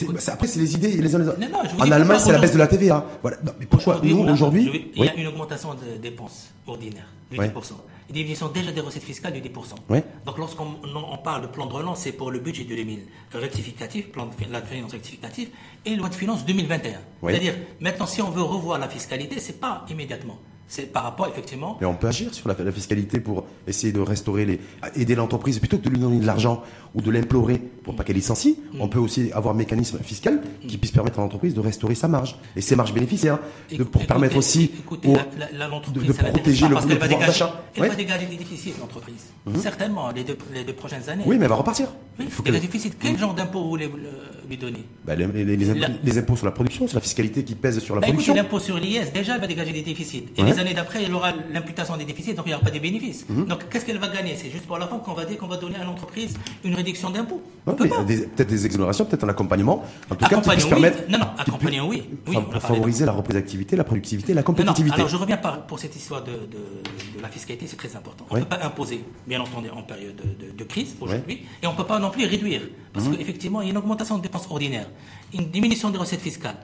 Écoute- c'est- après, c'est les idées. Les uns les autres. En Allemagne, c'est la baisse de la TVA. Voilà. Non, mais pourquoi nous, aujourd'hui Il Oui. y a une augmentation des dépenses ordinaires de Ouais. 10%. Et des diminutions déjà des recettes fiscales de 10%. Ouais. Donc lorsqu'on on- parle de plan de relance, c'est pour le budget de 2000 rectificatif, plan de la finance rectificative, et loi de finances 2021. Ouais. C'est-à-dire, maintenant, si on veut revoir la fiscalité, c'est pas immédiatement. C'est par rapport, effectivement. Mais on peut agir sur la, la fiscalité pour essayer de restaurer les. aider l'entreprise plutôt que de lui donner de l'argent ou de l'implorer pour pas qu'elle licencie. Mm. On peut aussi avoir un mécanisme fiscal qui puisse permettre à l'entreprise de restaurer sa marge et ses marges bénéficiaires. de- pour Écoutez, permettre aussi écoutez, aux- la- la- la- l'entreprise, de, protéger le, parce le pouvoir d'achat. Elle Ouais. va dégager des déficits, l'entreprise. Certainement, les deux, les deux prochaines années. Oui, mais elle va repartir. Oui, Il faut des déficits. Quel genre d'impôt vous voulez euh, lui donner? Bah, les, les- les impôts, La- les impôts sur la production, c'est la fiscalité qui pèse sur la Bah, production. l'impôt sur l'IS, déjà, elle va dégager des déficits. Et Ouais. les années d'après, il aura l'imputation des déficits, donc il n'y aura pas de bénéfices. Mhm. Donc, qu'est-ce qu'elle va gagner? C'est juste pour la fin qu'on va dire qu'on va donner à l'entreprise une réduction d'impôts. Peut Peut-être des exonérations, peut-être un accompagnement. En tout cas, qui puisse oui. permettre. Non, non, puisse- oui. Oui, on favoriser la reprise d'activité, la productivité, la Non, non, compétitivité. alors je reviens par, pour cette histoire de, de- de la fiscalité, c'est très important. On ne Oui. peut pas imposer, bien entendu, en période de, crise aujourd'hui, et on ne peut pas non plus réduire, parce Mhm. qu'effectivement, il y a une augmentation de dépenses ordinaires, une diminution des recettes fiscales.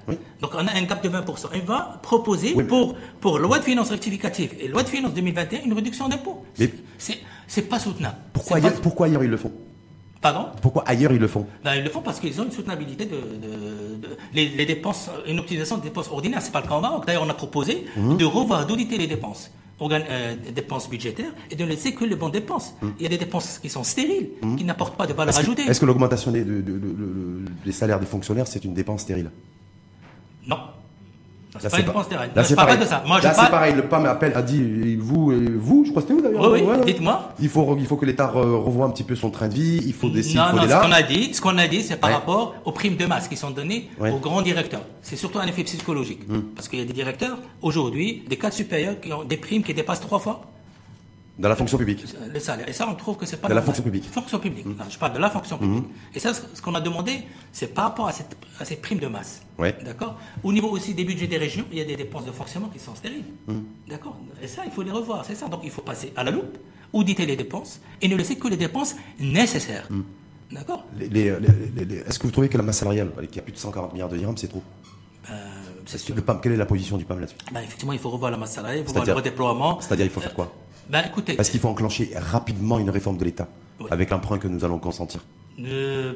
Donc on a un gap de 20%. On va proposer pour, pour loi de finances rectificative et loi de finances 2021 une réduction d'impôts. C'est pas soutenable. Pourquoi pas- ailleurs, pourquoi ailleurs ils le font? Pardon Pourquoi ailleurs ils le font ben, ils le font parce qu'ils ont une soutenabilité de, de- de- les, les dépenses, une optimisation des dépenses ordinaires. C'est pas le cas au Maroc. D'ailleurs, on a proposé Mhm. de revoir, d'auditer les dépenses, organ- euh, dépenses budgétaires, et de ne laisser que les bonnes dépenses. Il y a des dépenses qui sont stériles, qui n'apportent pas de valeur Mhm. Ajoutée. est-ce que l'augmentation des, de- de- de- de- des salaires des fonctionnaires, c'est une dépense stérile? Non. Là, C'est pas une stérile. là, je parle pas pareil. de ça. Moi, je Là, c'est pareil. Le PAM appelle, a dit, vous, et vous, je crois que c'était vous d'ailleurs. Oui, oui, dites-moi. Il faut, il faut que l'État re- revoie un petit peu son train de vie. Il faut des Non, faut non, des ce qu'on a dit, ce qu'on a dit, c'est par Ouais. rapport aux primes de masse qui sont données Ouais. aux grands directeurs. C'est surtout un effet psychologique. Hmm. Parce qu'il y a des directeurs, aujourd'hui, des cadres supérieurs qui ont des primes qui dépassent trois fois Dans la fonction publique. le salaire. Et ça, on trouve que c'est pas De la fonction publique. Fonction publique. Non, je parle de la fonction publique. Et ça, ce qu'on a demandé, c'est par rapport à cette, à cette prime de masse. Ouais. D'accord? Au niveau aussi des budgets des régions, il y a des dépenses de fonctionnement qui sont stériles. Hmm. D'accord? Et ça, il faut les revoir. C'est ça. Donc, il faut passer à la loupe, auditer les dépenses et ne laisser que les dépenses nécessaires. Hmm. D'accord? Les- les- les- les- les- Est-ce que vous trouvez que la masse salariale, qui a plus de 140 milliards de dirhams, c'est trop? Euh, C'est sûr. Le PAM, Quelle est la position du PAM là-dessus? Ben, effectivement, il faut revoir la masse salariale, il faut voir le redéploiement. C'est-à-dire, il faut faire quoi? Écoutez, Parce qu'il faut enclencher rapidement une réforme de l'État, Oui. avec l'emprunt que nous allons consentir, euh,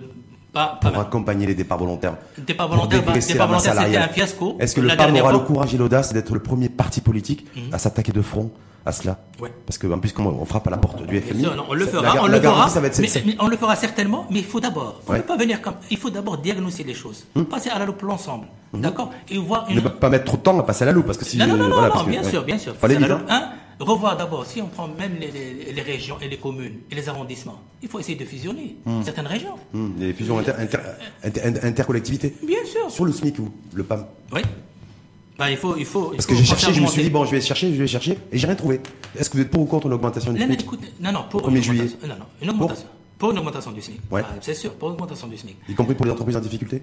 pas, pas pour accompagner les départs volontaires. Départ volontaire, bah, départ volontaire, c'était un fiasco. Est-ce que le PAM aura le courage et l'audace d'être le premier parti politique Mhm. à s'attaquer de front à cela Ouais. Parce qu'en plus, comme on frappe à la porte du Bien FMI, sûr, non, on le fera, on la le fera, garantie, ça va être mais, celle- mais on le fera certainement, mais il faut d'abord, on Ouais. pas venir comme, il faut d'abord diagnostiquer les choses, passer à la loupe l'ensemble, d'accord, et voir une. Ne pas mettre trop de temps à passer à la loupe, parce que si non, non, non, non, voilà, non, parce que- bien ouais. sûr, bien sûr. Fallait vite, hein. Revoir d'abord, si on prend même les, les- les régions et les communes et les arrondissements, il faut essayer de fusionner Hmm. certaines régions. Hum, les fusions inter- inter- inter- inter- intercollectivités. Bien sûr. Sur le SMIC, vous, le PAM. Oui. Ben, il faut, il faut. il Parce faut que j'ai cherché, je me suis dit, bon, je vais chercher, je vais chercher, et j'ai rien trouvé. Est-ce que vous êtes pour ou contre l'augmentation du SMIC non, non, pour 1er une juillet. augmentation- Non, non, une augmentation. Pour une augmentation du SMIC. Ouais. Ah, c'est sûr, pour une augmentation du SMIC. Y compris pour les entreprises en difficulté?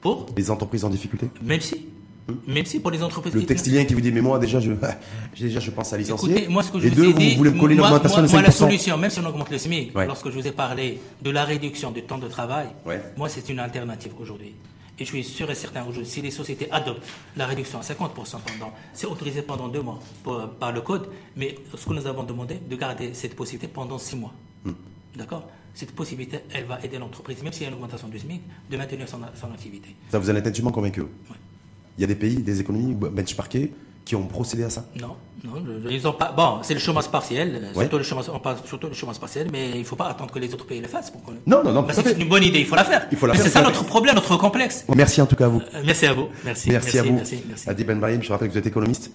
Pour? Les entreprises en difficulté? Même si. Même si pour les entreprises. Le textilien qui vous dit, mais moi, déjà, je, <laughs> déjà, je pense à licencier. Écoutez, moi, ce que je et vous deux, ai vous voulez coller une moi, augmentation moi, de moi, 5%. la solution, même si on augmente le SMIC, Ouais. lorsque je vous ai parlé de la réduction du temps de travail, Ouais. moi, c'est une alternative aujourd'hui. Et je suis sûr et certain aujourd'hui, si les sociétés adoptent la réduction à 50% pendant, c'est autorisé pendant deux mois pour- par le code, mais ce que nous avons demandé, de garder cette possibilité pendant six mois. Hmm. D'accord? Cette possibilité, elle va aider l'entreprise, même s'il y a une augmentation du SMIC, de maintenir son, son activité. Ça vous en êtes intimement convaincu Ouais. Il y a des pays, des économies benchmarkées qui ont procédé à ça Non, non, ils ont pas. Bon, c'est le chômage partiel, Ouais. surtout, le chômage, on parle surtout chômage partiel, mais il ne faut pas attendre que les autres pays le fassent. Pour Non, non, non, que c'est une bonne idée, il faut la faire. Il faut la mais faire, c'est ça notre problème, notre complexe. Merci en tout cas à vous. Euh, Merci à vous. Merci. Merci, à vous. Merci, merci. Adib Ben Brahim, je rappelle que vous êtes économiste,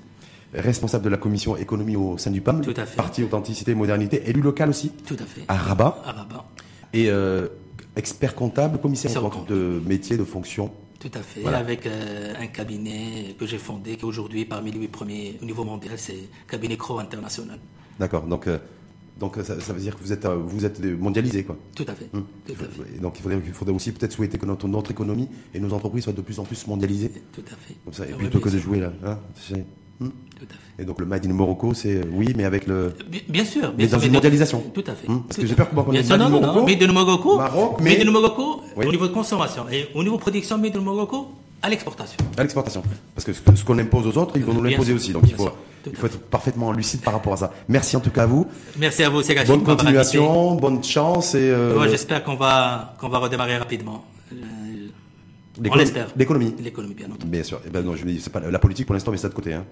responsable de la commission économie au sein du PAM, Tout à fait. parti authenticité et modernité, élu local aussi, Tout à fait. à Rabat, À Rabat. et euh, expert comptable, commissaire compte. de métier, de fonction. Tout à fait. Voilà. Avec euh, un cabinet que j'ai fondé, qui aujourd'hui, parmi les huit premiers au niveau mondial, c'est Cabinet Crow International. D'accord, donc, euh, donc euh, ça, ça veut dire que vous êtes, vous êtes mondialisé, quoi. Tout à fait. Tout à fait. Et donc il faudrait, il faudrait aussi peut-être souhaiter que notre, notre économie et nos entreprises soient de plus en plus mondialisées. Tout à fait. Comme ça, et plutôt que de jouer là. hein, c'est-. Tout à fait. Et donc le Made in Morocco, c'est euh, oui, mais avec le. Bien, bien sûr. Mais dans une de- mondialisation. Tout à fait. Hum, parce Tout que j'ai peur qu'on sûr, Made non, in non, non. Morocco, Made in Morocco, Maroc, Made in Morocco Oui. au niveau de consommation. Et au niveau production, Made in Morocco à l'exportation. À l'exportation. Parce que ce qu'on impose aux autres, ils vont nous l'imposer aussi. Donc il faut, il faut être parfaitement lucide par rapport à ça. Merci en tout cas à vous. Merci à vous, Segachim. Bonne continuation, bonne chance et. euh, j'espère qu'on va, qu'on va redémarrer rapidement. Euh, On l'espère. L'économie. L'économie, bien entendu. Bien sûr. Eh ben non, je dis, c'est pas la politique pour l'instant, mais ça de côté. Hein.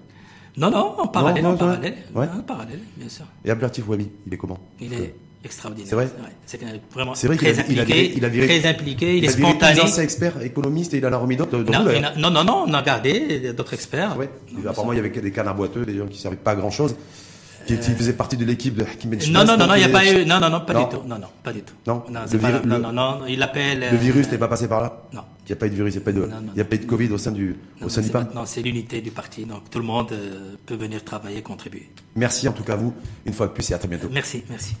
Non, non, en parallèle, non, en parallèle. ouais. En parallèle, bien sûr. Et Abdelatif Wabi, il est comment? Il est extraordinaire. C'est vrai? C'est vraiment vrai très a- il a impliqué, viré- il a viré- très impliqué, il est a spontané. les anciens experts économistes et il en a remis d'autres. Non, il a- non, non, non, on a gardé d'autres experts. Ouais. Apparemment, il y avait des canards boiteux, des gens qui servaient pas à grand chose, qui, qui faisaient partie de l'équipe de Hakim Ben Non, non, non, non, il n'y a pas eu. Non, non, non, pas Non. du tout. Non, non, pas du tout. Non, le pas- non, le- non, non, il appelle. Le euh, virus n'est pas passé par là Non. Il n'y a pas eu de virus, il n'y a pas eu de, Non, non, il y a pas eu de Covid au sein du, Non, au sein du c'est PAN. maintenant, c'est l'unité du parti. Donc tout le monde euh, peut venir travailler, contribuer. Merci en tout cas à vous, une fois de plus et à très bientôt. Merci, merci.